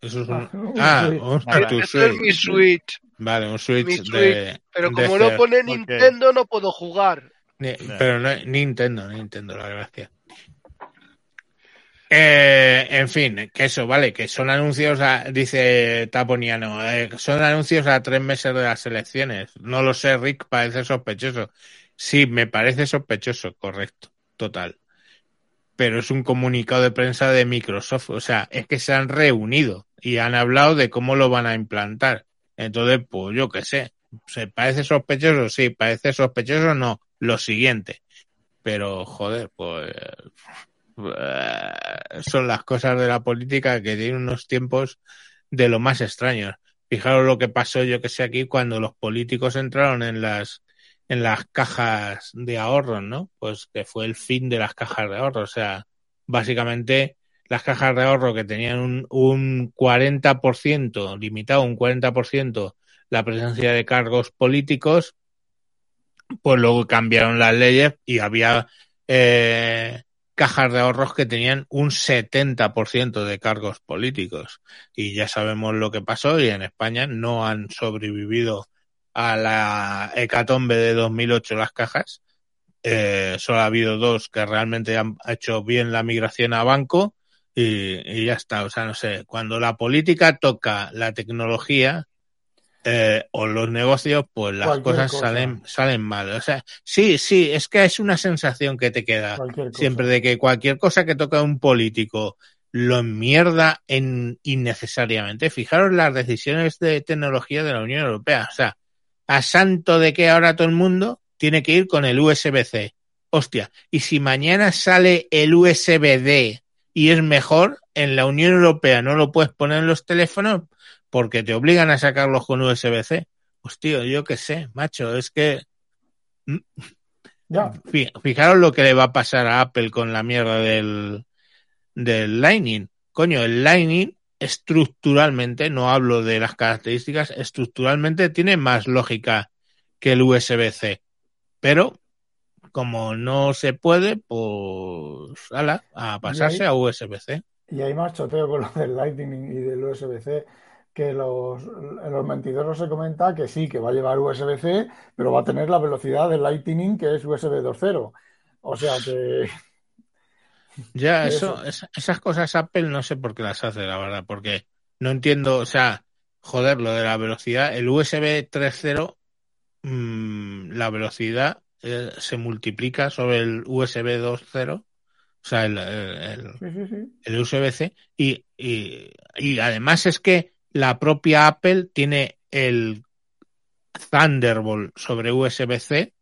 Eso es un... Ah, Ah, Switch. es mi Switch. Vale, un Switch de... Pero de como no Cer- pone porque- Nintendo, no puedo jugar. Ni-. Pero no, Nintendo, Nintendo, la gracia. Eh, en fin, que eso, vale, que son anuncios, a- dice Taponiano, eh, son anuncios a tres meses de las elecciones. No lo sé, Rick, parece sospechoso. Sí, me parece sospechoso, correcto, total. Pero es un comunicado de prensa de Microsoft, o sea, es que se han reunido y han hablado de cómo lo van a implantar. Entonces, pues yo qué sé, ¿se parece sospechoso? Sí, parece sospechoso, no. Lo siguiente. Pero, joder, pues eh, son las cosas de la política que tienen unos tiempos de lo más extraños. Fijaros lo que pasó, yo que sé, aquí cuando los políticos entraron en las en las cajas de ahorros, ¿no? Pues que fue el fin de las cajas de ahorro. O sea, básicamente las cajas de ahorro que tenían un, un 40%, limitado un 40% la presencia de cargos políticos, pues luego cambiaron las leyes y había eh, cajas de ahorros que tenían un 70% de cargos políticos. Y ya sabemos lo que pasó y en España no han sobrevivido a la hecatombe de 2008 las cajas. Eh, solo ha habido dos que realmente han hecho bien la migración a banco y, y ya está. O sea, no sé, cuando la política toca la tecnología, eh, o los negocios, pues las Cualquier cosas cosa. salen, salen mal. O sea, sí, sí, es que es una sensación que te queda siempre de que cualquier cosa que toca un político lo enmierda en innecesariamente. Fijaros las decisiones de tecnología de la Unión Europea. O sea, a santo de que ahora todo el mundo tiene que ir con el USB-C. Hostia, y si mañana sale el USB-D y es mejor, en la Unión Europea no lo puedes poner en los teléfonos porque te obligan a sacarlos con USB-C. Hostia, yo qué sé, macho, es que Ya, Fi- Fijaros lo que le va a pasar a Apple con la mierda del, del Lightning. Coño, el Lightning estructuralmente, no hablo de las características, estructuralmente tiene más lógica que el USB-C. Pero como no se puede, pues ala, a pasarse ahí- a USB-C. y hay más choteo con lo del Lightning y del USB-C, que los, en los mentideros se comenta que sí, que va a llevar USB-C, pero va a tener la velocidad del Lightning, que es USB 2.0. O sea que (laughs) Ya, (laughs) Eso. eso, es- esas cosas Apple no sé por qué las hace, la verdad, porque no entiendo, o sea, joder, lo de la velocidad, el USB 3.0, mm, la velocidad eh, se multiplica sobre el USB 2.0, o sea, el, el, sí. el USB-C, y, y, y además es que la propia Apple tiene el Thunderbolt sobre USB-C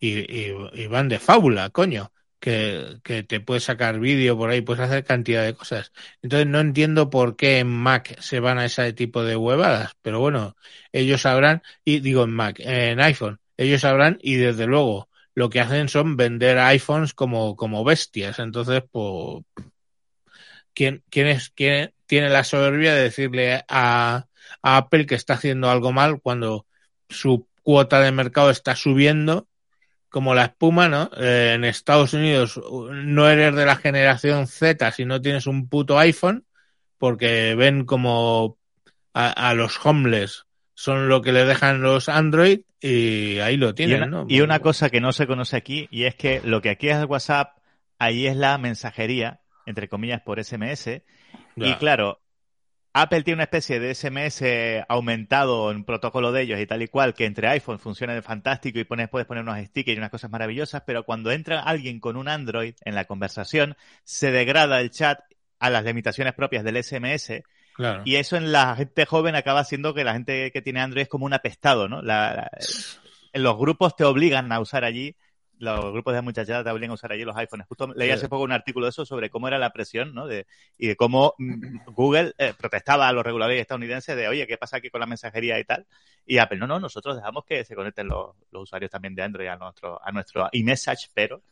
y, y, y van de fábula, coño. Que, que te puedes sacar vídeo por ahí, puedes hacer cantidad de cosas. Entonces no entiendo por qué en Mac se van a ese tipo de huevadas, pero bueno, ellos sabrán, y digo en Mac, en iPhone, ellos sabrán y desde luego lo que hacen son vender iPhones como, como bestias. Entonces, pues, ¿quién, quién, es, quién tiene la soberbia de decirle a, Apple que está haciendo algo mal cuando su cuota de mercado está subiendo como la espuma, ¿no? Eh, en Estados Unidos no eres de la generación Z si no tienes un puto iPhone, porque ven como a, a los homeless son lo que le dejan los Android y ahí lo Y tienen, una, ¿no? y una cosa que no se conoce aquí, y es que lo que aquí es el WhatsApp, ahí es la mensajería, entre comillas, por SMS. Y claro, Apple tiene una especie de SMS aumentado en protocolo de ellos y tal y cual, que entre iPhone funciona de fantástico y pones, puedes poner unos stickers y unas cosas maravillosas, pero cuando entra alguien con un Android en la conversación, se degrada el chat a las limitaciones propias del SMS Claro. y eso en la gente joven acaba siendo que la gente que tiene Android es como un apestado, ¿no? La- la- en los grupos te obligan a usar allí, los grupos de muchachadas te obligan a usar allí los iPhones. Justo leí hace poco un artículo de eso sobre cómo era la presión, ¿no? De, y de cómo mm, Google eh, protestaba a los reguladores estadounidenses de, oye, ¿qué pasa aquí con la mensajería y tal? Y Apple, no, no, nosotros dejamos que se conecten los, los usuarios también de Android a nuestro, a nuestro iMessage, pero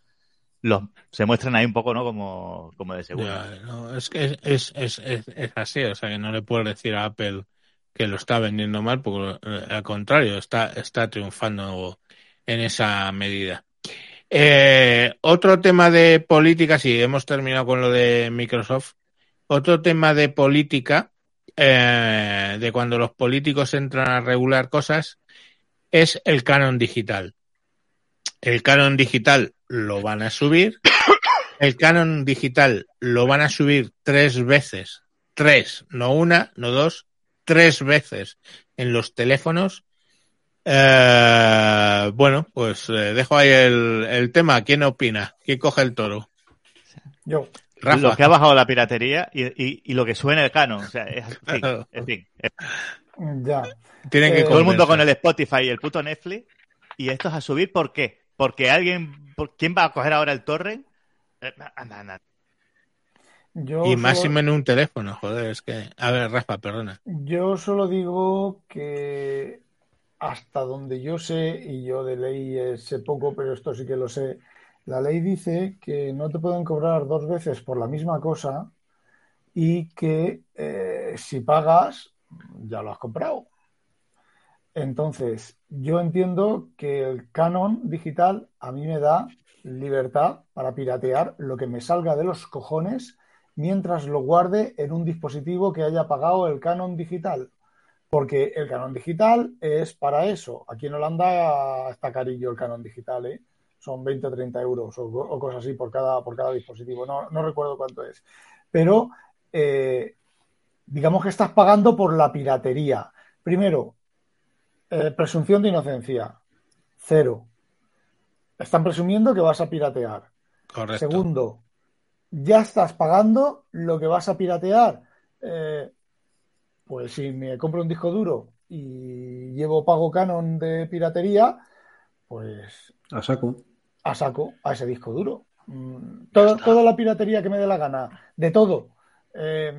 los, se muestran ahí un poco, ¿no? Como, como de seguro. No, es que es, es, es, es, es así, o sea que no le puedes decir a Apple que lo está vendiendo mal, porque eh, al contrario, está, está triunfando en esa medida. Eh, otro tema de política, sí, hemos terminado con lo de Microsoft. Otro tema de política, eh, de cuando los políticos entran a regular cosas, es el canon digital. El canon digital lo van a subir. El canon digital lo van a subir tres veces. Tres, no una, no dos, tres veces en los teléfonos. Eh, bueno, pues eh, dejo ahí el, el tema. ¿Quién opina? ¿Quién coge el toro? Yo. Rafa. Lo que ha bajado la piratería y, y, y lo que suena el canon. O sea, es, (laughs) en fin, en fin. Ya. Tienen que Eh, Todo el mundo con el Spotify y el puto Netflix. Y esto es a subir, ¿por qué? Porque alguien. por- ¿Quién va a coger ahora el torrent? Eh, Anda, anda. Yo Y solo- máximo en un teléfono, joder, es que... A ver, Rafa, perdona. Yo solo digo que hasta donde yo sé, y yo de ley eh, sé poco, pero esto sí que lo sé, la ley dice que no te pueden cobrar dos veces por la misma cosa y que eh, si pagas, ya lo has comprado. Entonces, yo entiendo que el canon digital a mí me da libertad para piratear lo que me salga de los cojones mientras lo guarde en un dispositivo que haya pagado el canon digital. Porque el canon digital es para eso. Aquí en Holanda está carillo el canon digital, ¿eh? Son 20 o 30 euros o, cosas así por cada, por cada dispositivo. No, no recuerdo cuánto es. Pero eh, digamos que estás pagando por la piratería. Primero, eh, presunción de inocencia. Cero. Están presumiendo que vas a piratear. Correcto. Segundo, ya estás pagando lo que vas a piratear. Eh, pues si me compro un disco duro y llevo pago canon de piratería, pues A saco. a saco a ese disco duro. Mm, Toda, toda la piratería que me dé la gana, de todo. Eh,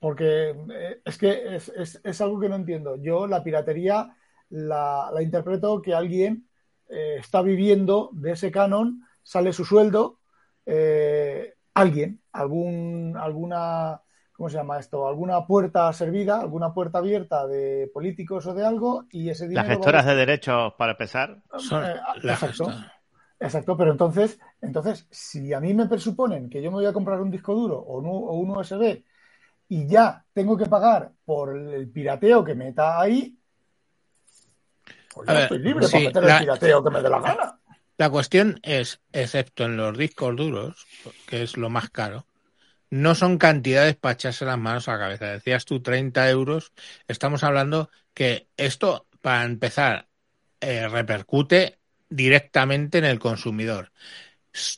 porque es que es, es- es algo que no entiendo. Yo la piratería la, la interpreto que alguien eh, está viviendo de ese canon, sale su sueldo, eh, alguien, algún, alguna, ¿cómo se llama esto? Alguna puerta servida, alguna puerta abierta de políticos o de algo, y ese dinero Las gestoras de derechos, para empezar. Son eh, exacto. Exacto, pero entonces, entonces, si a mí me presuponen que yo me voy a comprar un disco duro o un, o un USB y ya tengo que pagar por el pirateo que meta ahí, pues A ya ver, estoy libre sí, para meter la- el pirateo que me dé la gana. La cuestión es, excepto en los discos duros, que es lo más caro, no son cantidades para echarse las manos a la cabeza. Decías tú 30 euros, estamos hablando que esto, para empezar, eh, repercute directamente en el consumidor.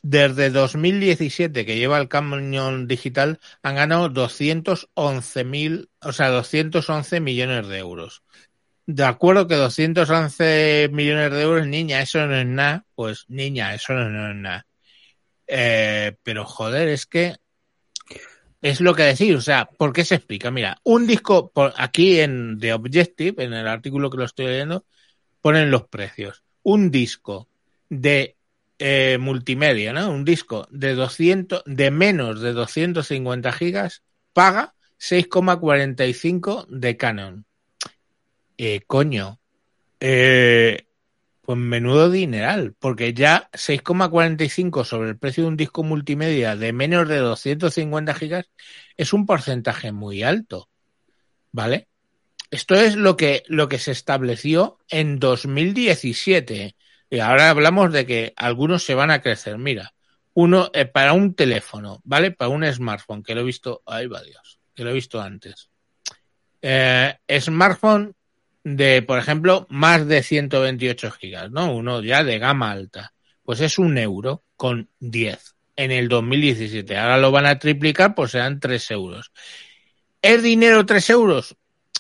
Desde 2017 que lleva el Canon digital han ganado 211 mil, o sea, 211 millones de euros. De acuerdo que 211 millones de euros, niña, eso no es nada. Pues niña, eso no es nada. Eh, pero joder, es que es lo que decir, o sea, ¿por qué se explica? Mira, un disco, por aquí en The Objective, en el artículo que lo estoy leyendo, ponen los precios. Un disco de eh, multimedia, ¿no? Un disco de 200, de menos de 250 gigas, paga 6,45 de Canon. Eh, coño, eh, pues menudo dineral, porque ya 6,45 sobre el precio de un disco multimedia de menos de 250 gigas es un porcentaje muy alto, ¿vale? Esto es lo que, lo que se estableció en 2017. Y ahora hablamos de que algunos se van a crecer. Mira, uno eh, para un teléfono, ¿vale? Para un smartphone, que lo he visto, ahí va Dios, que lo he visto antes. Smartphone de, por ejemplo, más de 128 gigas, ¿no? Uno ya de gama alta. Pues es un euro con 10 en el 2017. Ahora lo van a triplicar, pues serán 3 euros. ¿Es dinero 3 euros?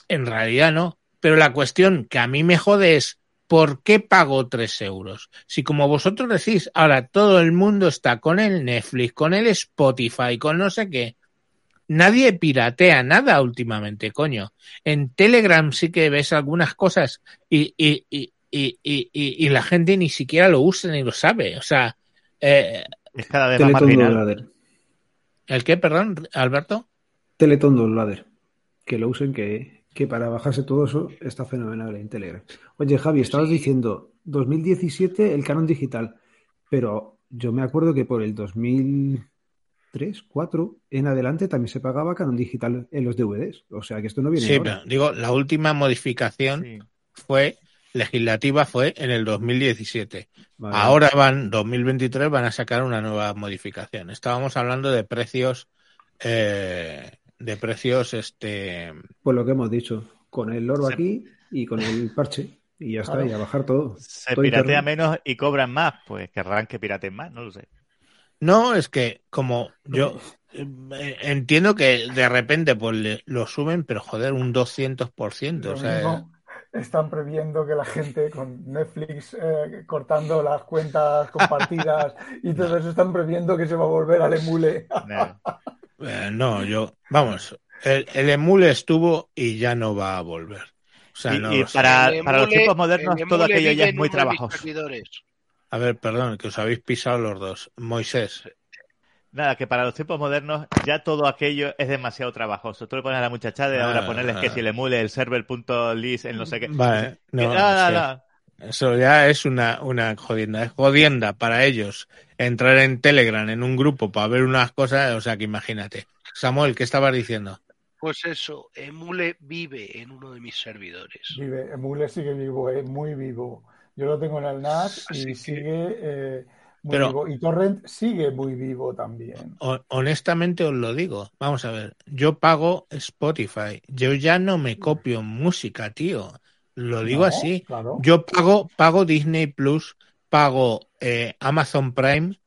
En realidad no. Pero la cuestión que a mí me jode es, ¿por qué pago 3 euros? Si como vosotros decís, ahora todo el mundo está con el Netflix, con el Spotify, con no sé qué, nadie piratea nada últimamente, coño. En Telegram sí que ves algunas cosas y, y, y, y, y la gente ni siquiera lo usa ni lo sabe. O sea, eh, es cada vez más marginal. ¿El qué, perdón, Alberto? Teleton Downloader. Que lo usen, que, que para bajarse todo eso está fenomenal en Telegram. Oye, Javi, estabas sí. diciendo 2017 el canon digital, pero yo me acuerdo que por el 2000 3, 4 en adelante también se pagaba canon digital en los DVDs. O sea que esto no viene Sí, ahora. pero digo, la última modificación sí. fue legislativa fue en el 2017. Vale. Ahora van, 2023, van a sacar una nueva modificación. Estábamos hablando de precios, eh, de precios, este. Pues lo que hemos dicho, con el loro aquí y con el parche. Y ya está, claro. y a bajar todo. Se todo piratea menos y cobran más, pues querrán que piraten más, no lo sé. No, es que como yo eh, entiendo que de repente pues le, lo suben, pero joder, un 200%. O sea, no, están previendo que la gente con Netflix eh, cortando las cuentas compartidas y todo (laughs) eso están previendo que se va a volver al emule. No, eh, no yo, vamos, el, el, emule estuvo y ya no va a volver. O sea, y, no, y o sea, para, emule, para, los tiempos modernos todo aquello ya es muy trabajoso. A ver, perdón, que os habéis pisado los dos. Moisés. Nada, que para los tiempos modernos ya todo aquello es demasiado trabajoso. Tú le pones a la muchachada y ah, ahora ponerles ah. que si le emule el server.list, el no sé qué. Vale, no, nada, nada. Eso ya es una, una jodienda. Es jodienda para ellos entrar en Telegram en un grupo para ver unas cosas. O sea, que imagínate. Samuel, ¿qué estabas diciendo? Pues eso, Emule vive en uno de mis servidores. Vive, Emule sigue vivo, es muy vivo. Yo lo tengo en el NAS y sigue eh, muy Pero, vivo. Y Torrent sigue muy vivo también. Honestamente os lo digo. Vamos a ver. Yo pago Spotify. Yo ya no me copio música, tío. Lo digo no, así. Claro. Yo pago, pago Disney Plus, pago eh, Amazon Prime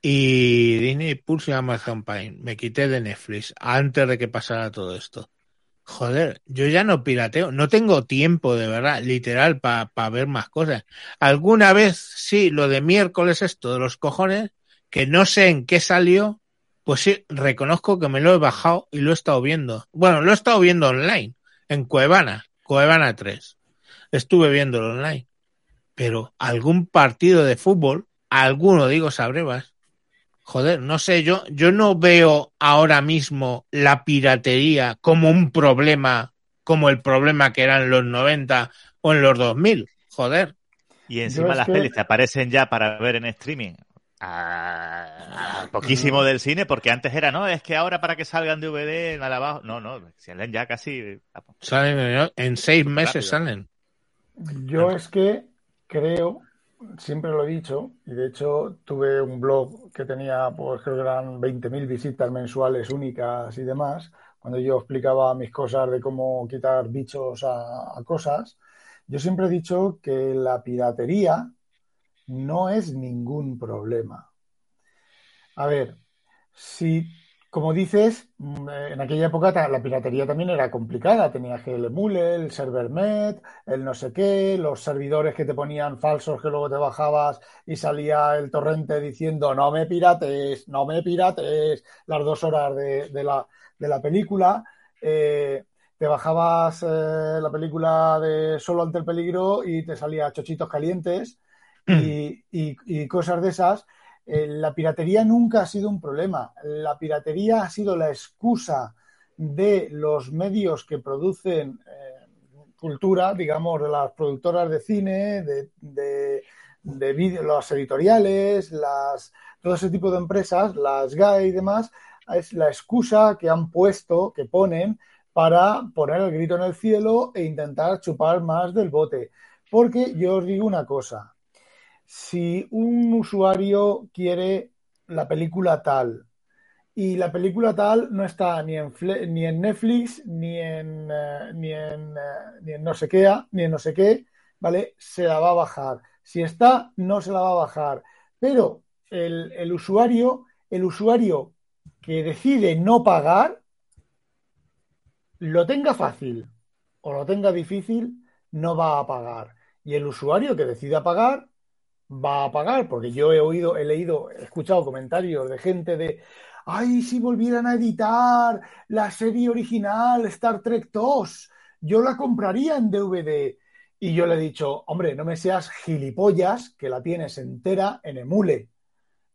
y Disney Plus y Amazon Prime. Me quité de Netflix antes de que pasara todo esto. Joder, yo ya no pirateo, no tengo tiempo de verdad, literal, para pa ver más cosas. Alguna vez, sí, lo de miércoles esto de los cojones, que no sé en qué salió, pues sí, reconozco que me lo he bajado y lo he estado viendo. Bueno, lo he estado viendo online, en Cuevana, Cuevana 3. Estuve viéndolo online. Pero algún partido de fútbol, alguno digo sabrevas, joder, no sé, yo, yo no veo ahora mismo la piratería como un problema, como el problema que era en los 90 o en los 2000. Joder. Y encima las que... pelis te aparecen ya para ver en streaming. A... poquísimo del cine, porque antes era, no, es que ahora para que salgan DVD nada abajo. No, no, salen ya casi. Salen en seis meses Rápido. salen. Yo es que creo siempre lo he dicho, y de hecho tuve un blog que tenía, pues creo que eran 20.000 visitas mensuales únicas y demás, cuando yo explicaba mis cosas de cómo quitar bichos a, a cosas. Yo siempre he dicho que la piratería no es ningún problema. A ver, si, como dices, mm, en aquella época la piratería también era complicada. Tenías que el emule, el servernet, el no sé qué, los servidores que te ponían falsos que luego te bajabas y salía el torrente diciendo no me pirates, no me pirates, las dos horas de, de la, de la película. Eh, te bajabas eh, la película de Solo ante el peligro y te salía chochitos calientes y, y- y cosas de esas. Eh, la piratería nunca ha sido un problema. La piratería ha sido la excusa de los medios que producen eh, cultura, digamos, de las productoras de cine, de, de, de vídeo- las editoriales, las, todo ese tipo de empresas, las GAE y demás, es la excusa que han puesto, que ponen para poner el grito en el cielo e intentar chupar más del bote. Porque yo os digo una cosa, si un usuario quiere la película tal y la película tal no está ni en, ni en Netflix, ni en, eh, ni, en, eh, ni en no sé qué, ni en no sé qué, ¿vale? Se la va a bajar. Si está, no se la va a bajar. Pero el, el usuario, el usuario que decide no pagar, lo tenga fácil o lo tenga difícil, no va a pagar. Y el usuario que decida pagar, va a pagar, porque yo he oído, he leído, he escuchado comentarios de gente de, ay, si volvieran a editar la serie original Star Trek 2, yo la compraría en DVD. Y yo le he dicho, hombre, no me seas gilipollas, que la tienes entera en emule.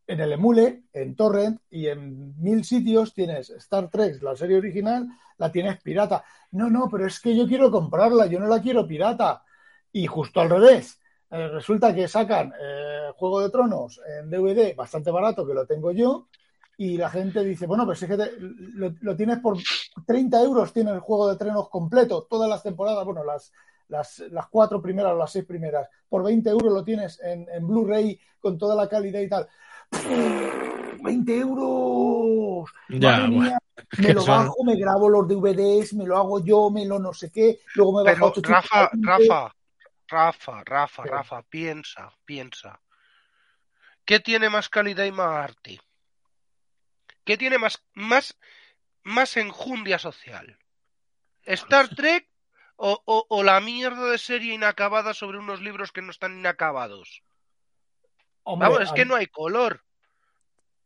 En el emule, en torrent y en mil sitios tienes Star Trek, la serie original, la tienes pirata. No, no, pero es que yo quiero comprarla, yo no la quiero pirata. Y justo al revés, eh, resulta que sacan eh, Juego de Tronos en DVD bastante barato, que lo tengo yo, y la gente dice, bueno, pues es que te- lo, lo tienes por 30 euros, tienes el Juego de Tronos completo, todas las temporadas, bueno, las, las, las cuatro primeras o las seis primeras, por 20 euros lo tienes en, en Blu-ray con toda la calidad y tal. ¡20 euros! Ya, bueno, (laughs) me lo son- bajo, me grabo los DVDs, me lo hago yo, me lo no sé qué, luego me bajo Pero Rafa. Rafa, Rafa, Rafa. Rafa, piensa, piensa. ¿Qué tiene más calidad y más arte? ¿Qué tiene más, más, más enjundia social? ¿Star Trek o, o- o la mierda de serie inacabada sobre unos libros que no están inacabados? Hombre, Vamos, es que no hay color.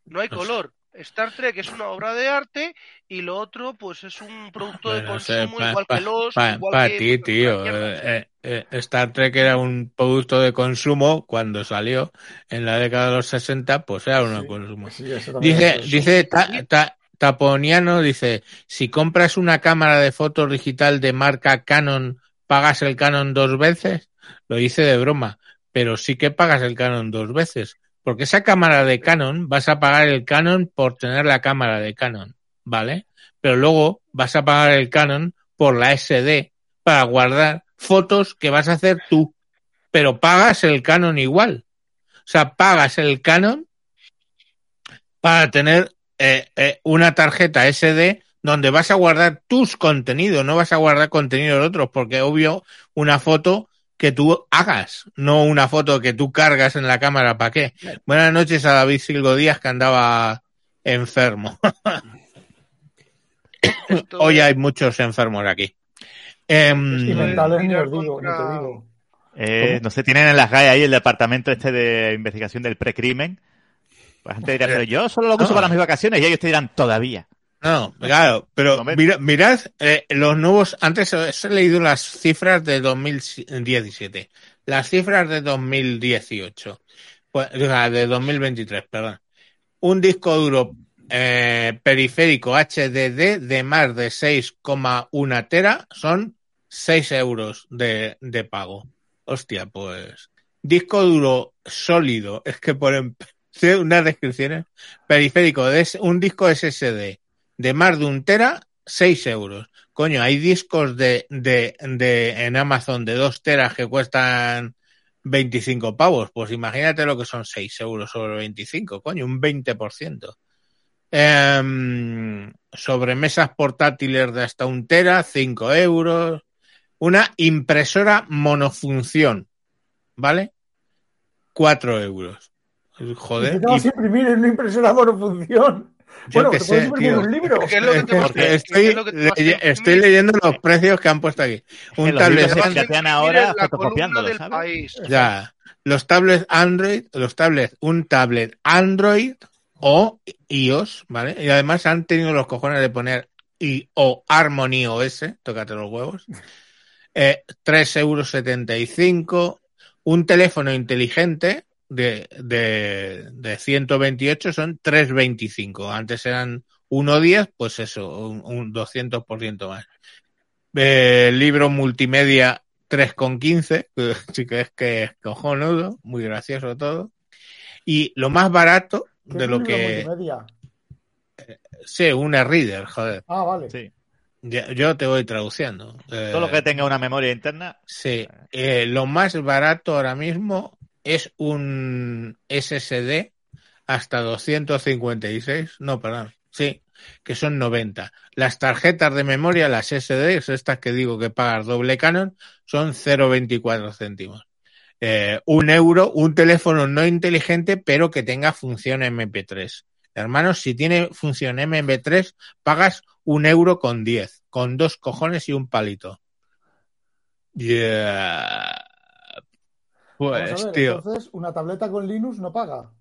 No hay Pues- color. Star Trek es una obra de arte y lo otro, pues es un producto de Bueno, consumo pa- igual pa- que los. pa- igual pa que ti, tío. Eh, eh, eh, Star Trek era un producto de consumo cuando salió en la década de los 60, pues era un Sí, consumo. sí, Dice, es- dice Ta- Ta- Taponiano, dice, si compras una cámara de fotos digital de marca Canon, ¿pagas el Canon dos veces? Lo hice de broma, pero sí que pagas el Canon dos veces, porque esa cámara de Canon vas a pagar el Canon por tener la cámara de Canon, ¿vale? Pero luego vas a pagar el Canon por la SD para guardar fotos que vas a hacer tú, pero pagas el Canon igual. O sea, pagas el Canon para tener eh, eh, una tarjeta SD donde vas a guardar tus contenidos, no vas a guardar contenido de otros, porque obvio, una foto que tú hagas, no una foto que tú cargas en la cámara, ¿para qué? Buenas noches a David Silgo Díaz que andaba enfermo. (coughs) Esto Hoy hay muchos enfermos aquí. Eh, no sé, tienen en las GAE ahí el departamento este de investigación del precrimen. Pues antes dirá, pero yo solo lo uso No. para mis vacaciones y ellos te dirán todavía. No, claro, pero mira- mirad eh, los nuevos, antes os he leído las cifras de 2017, las cifras de 2018, pues, o sea, de 2023, perdón. Un disco duro eh, periférico HDD de más de 6,1 tera son 6 euros de, de pago. Hostia, pues. Disco duro sólido, es que ponen (laughs) unas descripciones. Periférico, de es- un disco SSD de más de un tera, 6 euros. Coño, hay discos de, de, de en Amazon de 2 teras que cuestan 25 pavos. Pues imagínate lo que son 6 euros sobre 25, coño, un 20%. Em, sobremesas portátiles de hasta un tera, 5 euros. Una impresora monofunción, ¿vale? 4 euros. Joder. Necesitamos y- imprimir en una impresora monofunción. Yo Bueno, puedes sé, imprimir tío. un libro. ¿Qué es lo que que estoy, que leyendo los precios que han puesto aquí. Un los tablet que hacían ahora fotocopiándolo, del ¿sabes? país. Ya. Los tablets Android, los tablets, un tablet Android o iOS, ¿vale? Y además han tenido los cojones de poner y o Harmony OS, tócate los huevos. Eh, 3,75 euros. Un teléfono inteligente de, de, de 128 son 3,25. Antes eran 1,10, pues eso, un, un 200% más. Eh, libro multimedia 3,15, que (laughs) sí que es que es cojonudo, muy gracioso todo. Y lo más barato ¿Qué de lo que... multimedia? Sí, un reader, joder. Ah, vale. Sí. Ya- Yo te voy traduciendo. Eh, Todo lo que tenga una memoria interna. Sí, eh, lo más barato ahora mismo es un SSD hasta 256, no, perdón, sí, que son 90. Las tarjetas de memoria, las SSDs, estas que digo que pagas doble canon, son 0,24 céntimos. Eh, un euro, un teléfono no inteligente, pero que tenga función MP3. Hermanos, si tiene función MP3, pagas un euro con 10, con dos cojones y un palito. Yeah. Vamos a Pues, ver, tío, entonces, una tableta con Linux no paga.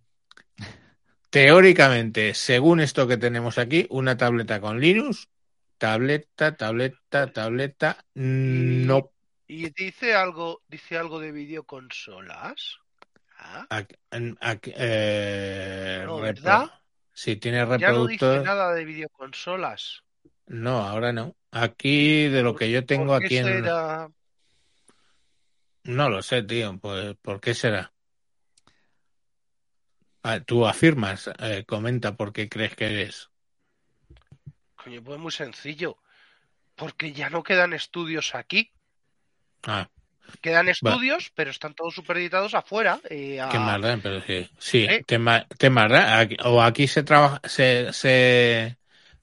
teóricamente, según esto que tenemos aquí, una tableta con Linux, tableta, tableta, tableta, no. Y dice algo, dice algo de videoconsolas. Ah, Aquí- en- aquí, eh, No, ¿verdad? Si tiene ya no dice reproductor, nada de videoconsolas. no, ahora no. Aquí, de lo que yo tengo ¿Por qué aquí en... No lo sé, tío, pues, ¿por qué será? Ah, tú afirmas, eh, comenta por qué crees que es. Coño, pues muy sencillo. Porque ya no quedan estudios aquí. Ah, Quedan estudios, pero están todos superditados afuera. eh, a- qué más da, pero sí, sí, ¿Eh? Aquí- o aquí se trabaja, se, se,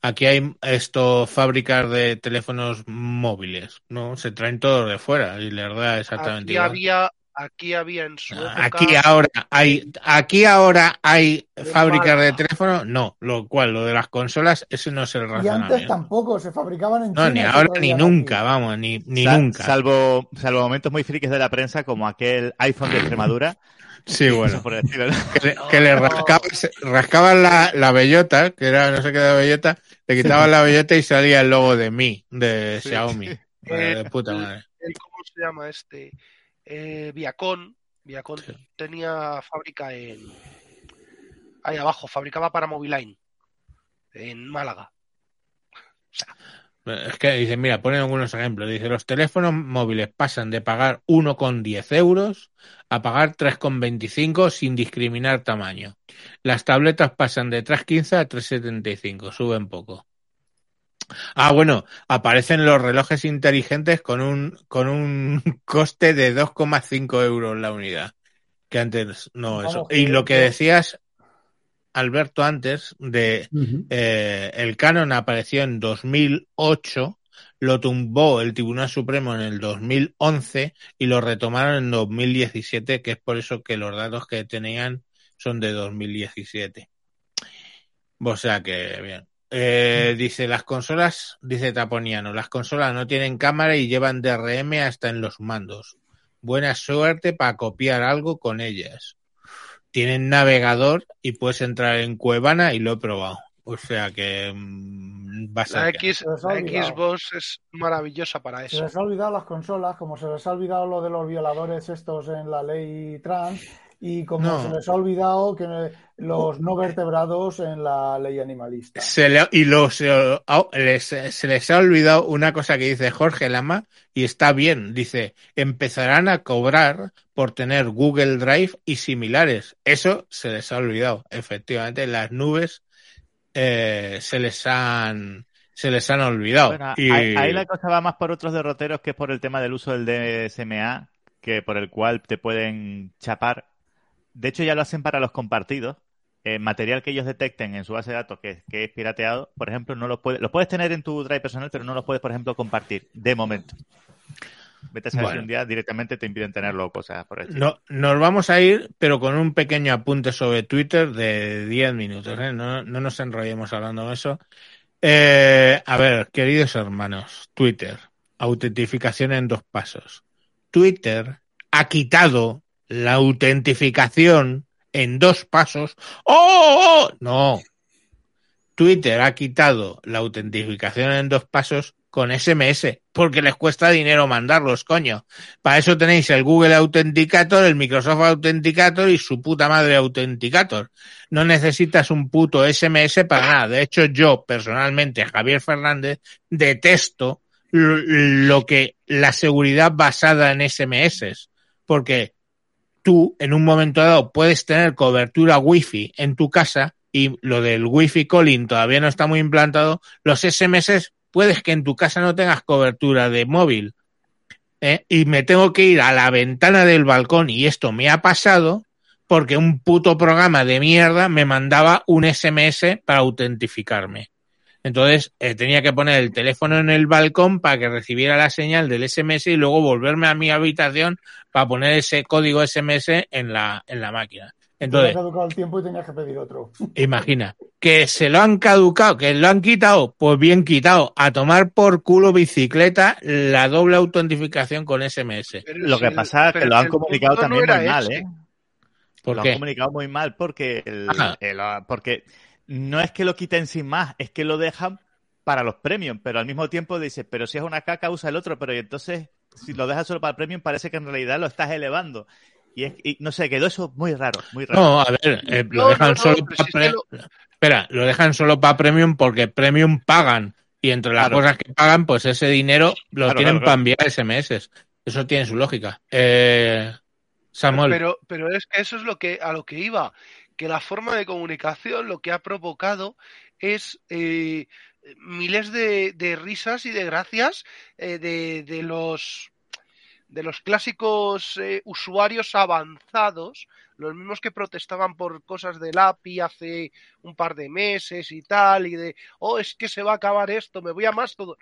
aquí hay esto, fábricas de teléfonos móviles, ¿no? Se traen todos de fuera y les da exactamente Aquí igual. había, aquí había en su época. Aquí ahora hay, aquí ahora hay De fábricas de teléfonos, no, lo cual, lo de las consolas, ese no es el Y antes tampoco, se fabricaban en No, China. ni ahora ni nunca, aquí. vamos, ni, ni Sa- nunca. Salvo, salvo momentos muy frikis de la prensa, como aquel iPhone de Extremadura. (laughs) Sí, bueno. Que le, que le rascabas la, la bellota, que era no sé qué de bellota, le quitabas la bellota y salía el logo de Mi, de Sí. Xiaomi. (laughs) De puta madre. ¿Cómo se llama este? Eh, Viacom. Viacom Sí. tenía fábrica en. Ahí abajo, fabricaba para Moviline. En Málaga. Es que dice, mira, ponen algunos ejemplos. Dice, los teléfonos móviles pasan de pagar 1,10 euros a pagar 3,25 sin discriminar tamaño. Las tabletas pasan de 3,15 a 3,75, suben poco. Ah, bueno, aparecen los relojes inteligentes con un, con un (laughs) coste de 2,5 euros la unidad. Que antes no eso. Y lo que decías, Alberto, antes de eh, el canon apareció en 2008, lo tumbó el Tribunal Supremo en el 2011 y lo retomaron en 2017, que es por eso que los datos que tenían son de 2017. O sea que, bien. Eh, dice, las consolas, dice Taponiano, las consolas no tienen cámara y llevan DRM hasta en los mandos. Buena suerte para copiar algo con ellas. Tienen navegador y puedes entrar en Cuevana y lo he probado. O sea que mm, va a ser La, X, Se la. Xbox es maravillosa para Se eso. les ha olvidado las consolas, como se les ha olvidado lo de los violadores estos en la ley trans y como No. se les ha olvidado que los no vertebrados en la ley animalista. Se le- y los, eh, oh, les- se les ha olvidado una cosa que dice Jorge Lama y está bien. Dice, empezarán a cobrar por tener Google Drive y similares. Eso se les ha olvidado. Efectivamente, las nubes eh, se les han se les han olvidado. Bueno, Y- ahí, ahí la cosa va más por otros derroteros que por el tema del uso del DSMA, que por el cual te pueden chapar. De hecho, ya lo hacen para los compartidos. Eh, material que ellos detecten en su base de datos que, que es pirateado, por ejemplo, no lo puedes, lo puedes tener en tu drive personal, pero no lo puedes, por ejemplo, compartir de momento. Vete a saber si un día directamente te impiden tenerlo o cosas por el. No, nos vamos a ir, pero con un pequeño apunte sobre Twitter de 10 minutos. ¿eh? No, no nos enrollemos hablando de eso. Eh, a ver, queridos hermanos, Twitter, autentificación en dos pasos. Twitter ha quitado la autentificación en dos pasos. ¡Oh! oh! No. Twitter ha quitado la autentificación en dos pasos con SMS, porque les cuesta dinero mandarlos, coño. Para eso tenéis el Google Authenticator, el Microsoft Authenticator y su puta madre Authenticator. No necesitas un puto SMS para nada. De hecho, yo personalmente, Javier Fernández, detesto lo que la seguridad basada en SMS, porque tú en un momento dado puedes tener cobertura wifi en tu casa y lo del wifi calling todavía no está muy implantado, los SMS puedes que en tu casa no tengas cobertura de móvil ¿eh? y me tengo que ir a la ventana del balcón y esto me ha pasado porque un puto programa de mierda me mandaba un SMS para autentificarme. Entonces eh, tenía que poner el teléfono en el balcón para que recibiera la señal del SMS y luego volverme a mi habitación para poner ese código SMS en la, en la máquina. Entonces, ha caducado el tiempo y tenías que pedir otro. (laughs) Imagina, que se lo han caducado, que lo han quitado, pues bien quitado, a tomar por culo bicicleta la doble autentificación con SMS. Pero Lo si que el- pasa es que lo han comunicado no también muy mal, ese. ¿eh? ¿Por lo qué? han comunicado muy mal porque el- ah, porque no es que lo quiten sin más, es que lo dejan para los premium, pero al mismo tiempo dices, pero si es una caca usa el otro, pero y entonces si lo dejas solo para el premium parece que en realidad lo estás elevando. Y, es, y no sé, quedó eso muy raro, muy raro. No, a ver, eh, lo No, dejan no, no, solo para si es que Espera, lo dejan solo para Premium porque Premium pagan y entre las Claro. cosas que pagan, pues ese dinero lo Claro, tienen claro, para enviar SMS. Eso tiene su lógica. Eh, Samuel, Pero, pero es que eso es lo que a lo que iba, que la forma de comunicación lo que ha provocado es eh, miles de, de risas y de gracias eh, de, de los de los clásicos eh, usuarios avanzados, los mismos que protestaban por cosas del API hace un par de meses y tal, y de, oh, es que se va a acabar esto, me voy a más todo.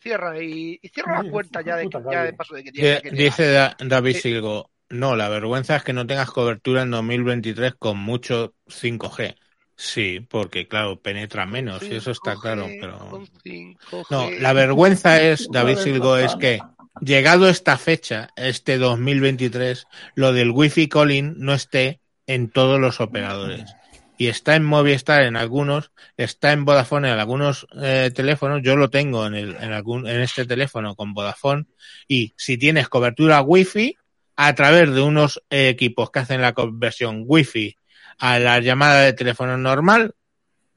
Cierra y, y cierra la cuenta ya de, ya de paso de que tiene dice Da- David Eh, Silgo, no, la vergüenza es que no tengas cobertura en 2023 con mucho 5G. Sí, porque claro, penetra menos, y eso está 5G, claro, pero... con 5G. No, la vergüenza es, David Silgo, es que llegado esta fecha, este 2023, lo del Wi-Fi calling no esté en todos los operadores. Y está en Movistar en algunos, está en Vodafone en algunos eh, teléfonos. Yo lo tengo en, el, en, algún, en este teléfono con Vodafone. Y si tienes cobertura Wi-Fi, a través de unos equipos que hacen la conversión Wi-Fi a la llamada de teléfono normal,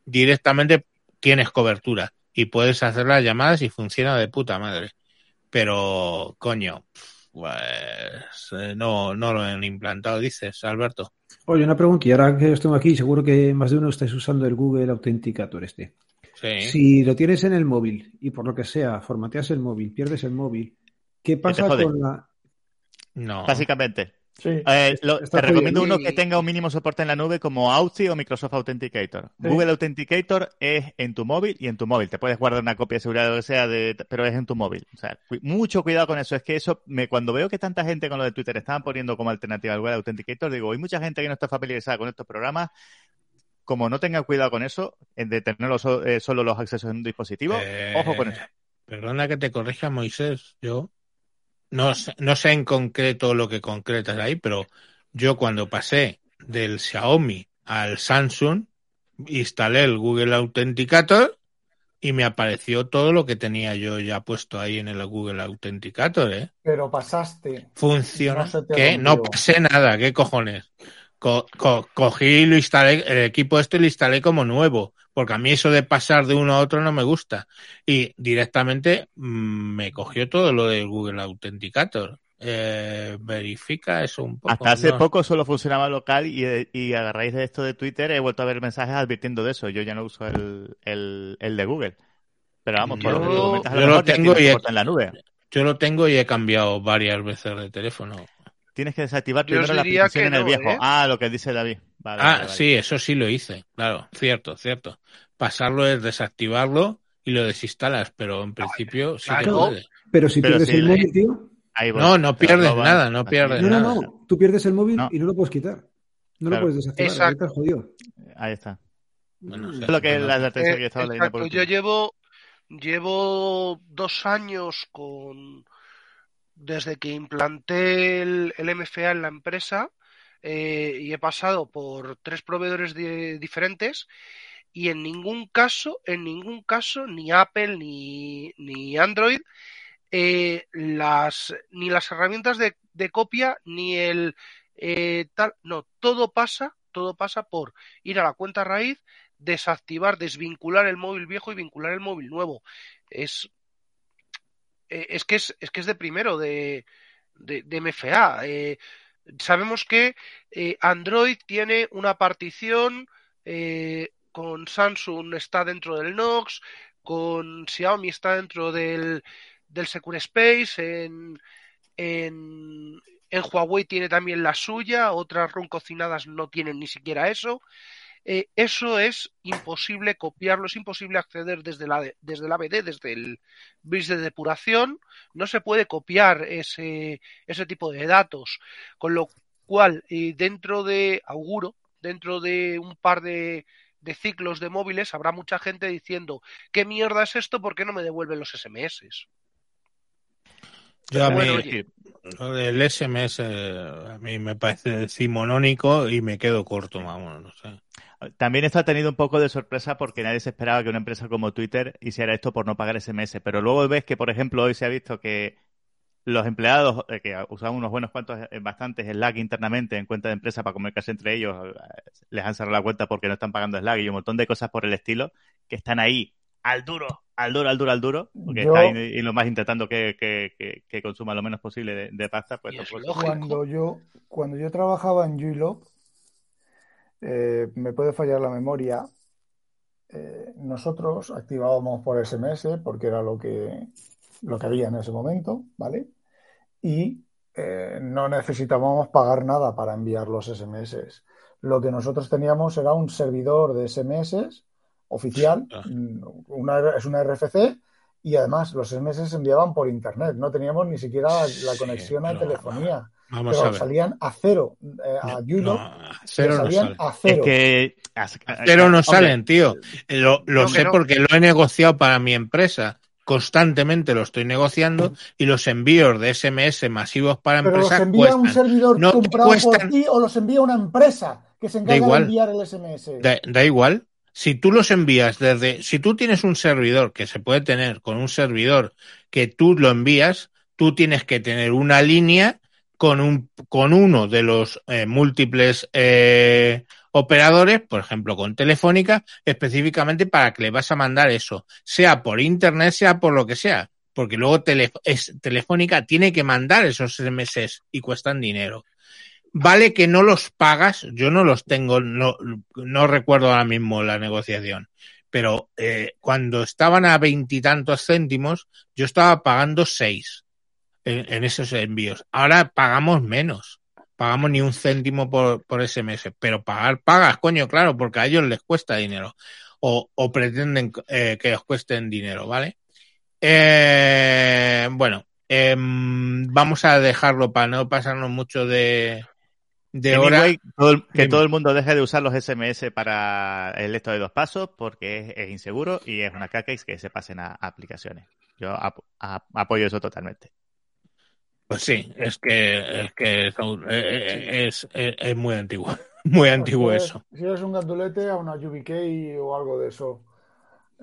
directamente tienes cobertura y puedes hacer las llamadas y funciona de puta madre. Pero, coño, pues eh, no, no lo han implantado, dices, Alberto. Oye, una pregunta, y ahora que os tengo aquí, seguro que más de uno estáis usando el Google Authenticator este. Sí. Si lo tienes en el móvil y por lo que sea, formateas el móvil, pierdes el móvil, ¿qué pasa con la... No. Básicamente. Sí. Eh, lo- te recomiendo jodido. uno que tenga un mínimo soporte en la nube como Authy o Microsoft Authenticator. Sí. Google Authenticator es en tu móvil y en tu móvil. Te puedes guardar una copia de seguridad o lo que sea, de, pero es en tu móvil. O sea, mucho cuidado con eso. Es que eso, me, cuando veo que tanta gente con lo de Twitter estaban poniendo como alternativa al Google Authenticator, digo, hay mucha gente que no está familiarizada con estos programas. Como no tengan cuidado con eso, en de tenerlo so- eh, solo los accesos en un dispositivo, Eh, ojo con eso. Perdona que te corrija, Moisés. Yo no, sé- no sé en concreto lo que concretas ahí, pero yo cuando pasé del Xiaomi al Samsung, instalé el Google Authenticator y me apareció todo lo que tenía yo ya puesto ahí en el Google Authenticator, ¿eh? Pero pasaste. Funciona. No. No pasé nada, ¿qué cojones? Co- co- cogí y lo instalé, el equipo este lo instalé como nuevo, porque a mí eso de pasar de uno a otro no me gusta. Y directamente mm, me cogió todo lo del Google Authenticator. Eh, verifica eso un poco. Hasta hace ¿no? poco solo funcionaba local y, y a raíz de esto de Twitter he vuelto a ver mensajes advirtiendo de eso. Yo ya no uso el, el, el de Google. Pero vamos, por lo que a yo lo lo tengo y he- en la nube. Yo lo tengo y he cambiado varias veces de teléfono. Tienes que desactivar Yo primero la diría aplicación que en el no, viejo. ¿eh? Ah, lo que dice David. Vale, ah, vale, vale. sí, eso sí lo hice, claro, cierto, cierto. Pasarlo es desactivarlo y lo desinstalas, pero en principio sí que claro. puede. Pero si Pero pierdes el le- móvil, tío, Ahí voy. No, no pierdes nada, no pierdes No, no, nada. no. Tú pierdes el móvil No. y no lo puedes quitar. No Claro. lo puedes desactivar. Exacto. Ahí jodido. Ahí está. Bueno, Es lo que bueno. la advertencia Eh, que estaba leyendo por yo llevo, llevo dos años con desde que implanté el, MFA en la empresa eh, y he pasado por tres proveedores di- diferentes y en ningún caso, en ningún caso, ni Apple ni, ni Android, eh, las, ni las herramientas de, de copia, ni el eh, tal, no, todo pasa, todo pasa por ir a la cuenta raíz, desactivar, desvincular el móvil viejo y vincular el móvil nuevo. Es, eh, es que es, es que es de primero de, de, MFA. Eh, sabemos que eh, Android tiene una partición eh, con Samsung está dentro del Knox, con Xiaomi está dentro del, del Secure Space, en, en, en Huawei tiene también la suya, otras ROM cocinadas no tienen ni siquiera eso. Eh, eso es imposible copiarlo, es imposible acceder desde la, desde la ABD, desde el bridge de depuración, no se puede copiar ese, ese tipo de datos, con lo cual eh, dentro de, auguro, dentro de un par de, de ciclos de móviles habrá mucha gente diciendo ¿qué mierda es esto? ¿Por qué no me devuelven los SMS? Yo a mí, Bueno, del SMS a mí me parece decimonónico y me quedo corto, vamos, no sé. También esto ha tenido un poco de sorpresa porque nadie se esperaba que una empresa como Twitter hiciera esto por no pagar SMS. Pero luego ves que, por ejemplo, hoy se ha visto que los empleados eh, que usaban unos buenos cuantos, eh, bastantes Slack internamente en cuenta de empresa para comunicarse entre ellos, eh, les han cerrado la cuenta porque no están pagando Slack y un montón de cosas por el estilo que están ahí al duro, al duro, al duro, al duro, porque Yo- está y lo más intentando que, que, que, que consuma lo menos posible de, de pasta, pues. Cuando yo, cuando yo trabajaba en Juilop, eh, me puede fallar la memoria. eh, nosotros activábamos por SMS porque era lo que, lo que había en ese momento, ¿vale? Y eh, no necesitábamos pagar nada para enviar los SMS. Lo que nosotros teníamos era un servidor de SMS oficial, Ah. mm, una- es una RFC, y además los SMS se enviaban por internet. No teníamos ni siquiera la Sí, conexión a telefonía Vamos pero a ver. salían a cero. Eh, a No, Julo no, a cero no salían sale. a Es cero. que... Cero no Hombre, salen, tío. Lo, lo No, sé no. porque lo he negociado para mi empresa. Constantemente lo estoy negociando y los envíos de SMS masivos para Pero los empresas envía un cuestan. servidor No te comprado por ti o los envía una empresa que se encarga de enviar el SMS. Da, da igual. Si tú los envías desde, si tú tienes un servidor que se puede tener con un servidor que tú lo envías, tú tienes que tener una línea con un, con uno de los eh, múltiples eh, operadores, por ejemplo con Telefónica, específicamente para que le vas a mandar eso, sea por internet, sea por lo que sea, porque luego Telefónica tiene que mandar esos SMS y cuestan dinero. Vale que no los pagas, yo no los tengo, no, no recuerdo ahora mismo la negociación, pero eh, cuando estaban a veintitantos céntimos, yo estaba pagando seis en, esos envíos. Ahora pagamos menos, pagamos ni un céntimo por, por SMS, pero pagar pagas, coño, claro, porque a ellos les cuesta dinero o, o pretenden eh, que os cuesten dinero, ¿vale? Eh, bueno, em, vamos a dejarlo para no pasarnos mucho de, de hora. Anyway, todo el- que todo el mundo deje de usar los SMS para el esto de dos pasos porque es, es inseguro y es una caca y que se pasen a, a aplicaciones. Yo ap- a- apoyo eso totalmente. Pues sí, es que es que son- eh, eh, es, es, es muy antiguo, (laughs) muy antiguo Pues, eso. Si eres un gandulete, a una UBK o algo de eso.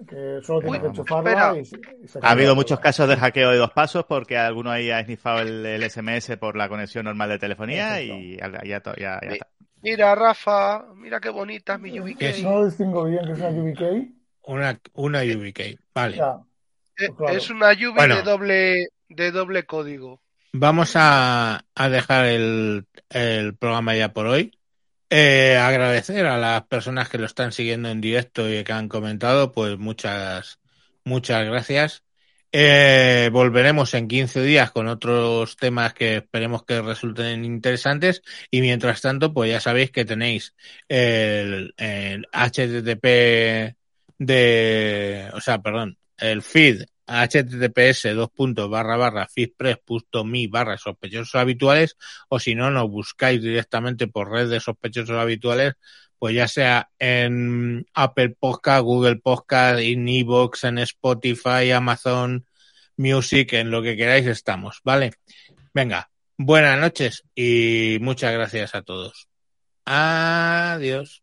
Que solo tienes Uy, que enchufarla y, se- y se Ha habido muchos casos de hackeo de dos pasos porque alguno ahí ha esnifado el, el SMS por la conexión normal de telefonía y ya, ya, to- ya- ya Sí. está. Mira, Rafa, mira qué bonita es mi UBK. No distingo bien que es una UBK. Una, una UBK, vale. Ya, Eh, claro. Es una Bueno. de doble de doble código. Vamos a, a dejar el, el programa ya por hoy. Eh, agradecer a las personas que lo están siguiendo en directo y que han comentado, pues muchas, muchas gracias. Eh, volveremos en 15 días con otros temas que esperemos que resulten interesantes y mientras tanto, pues ya sabéis que tenéis el, el HTTP de, o sea, perdón, el feed https dos puntos barra barra fitpress.me barra sospechosos habituales o si no nos buscáis directamente por red de sospechosos habituales pues ya sea en Apple Podcast, Google Podcast, en Evox, en Spotify, Amazon Music, en lo que queráis estamos, ¿vale? Venga, buenas noches y muchas gracias a todos. Adiós.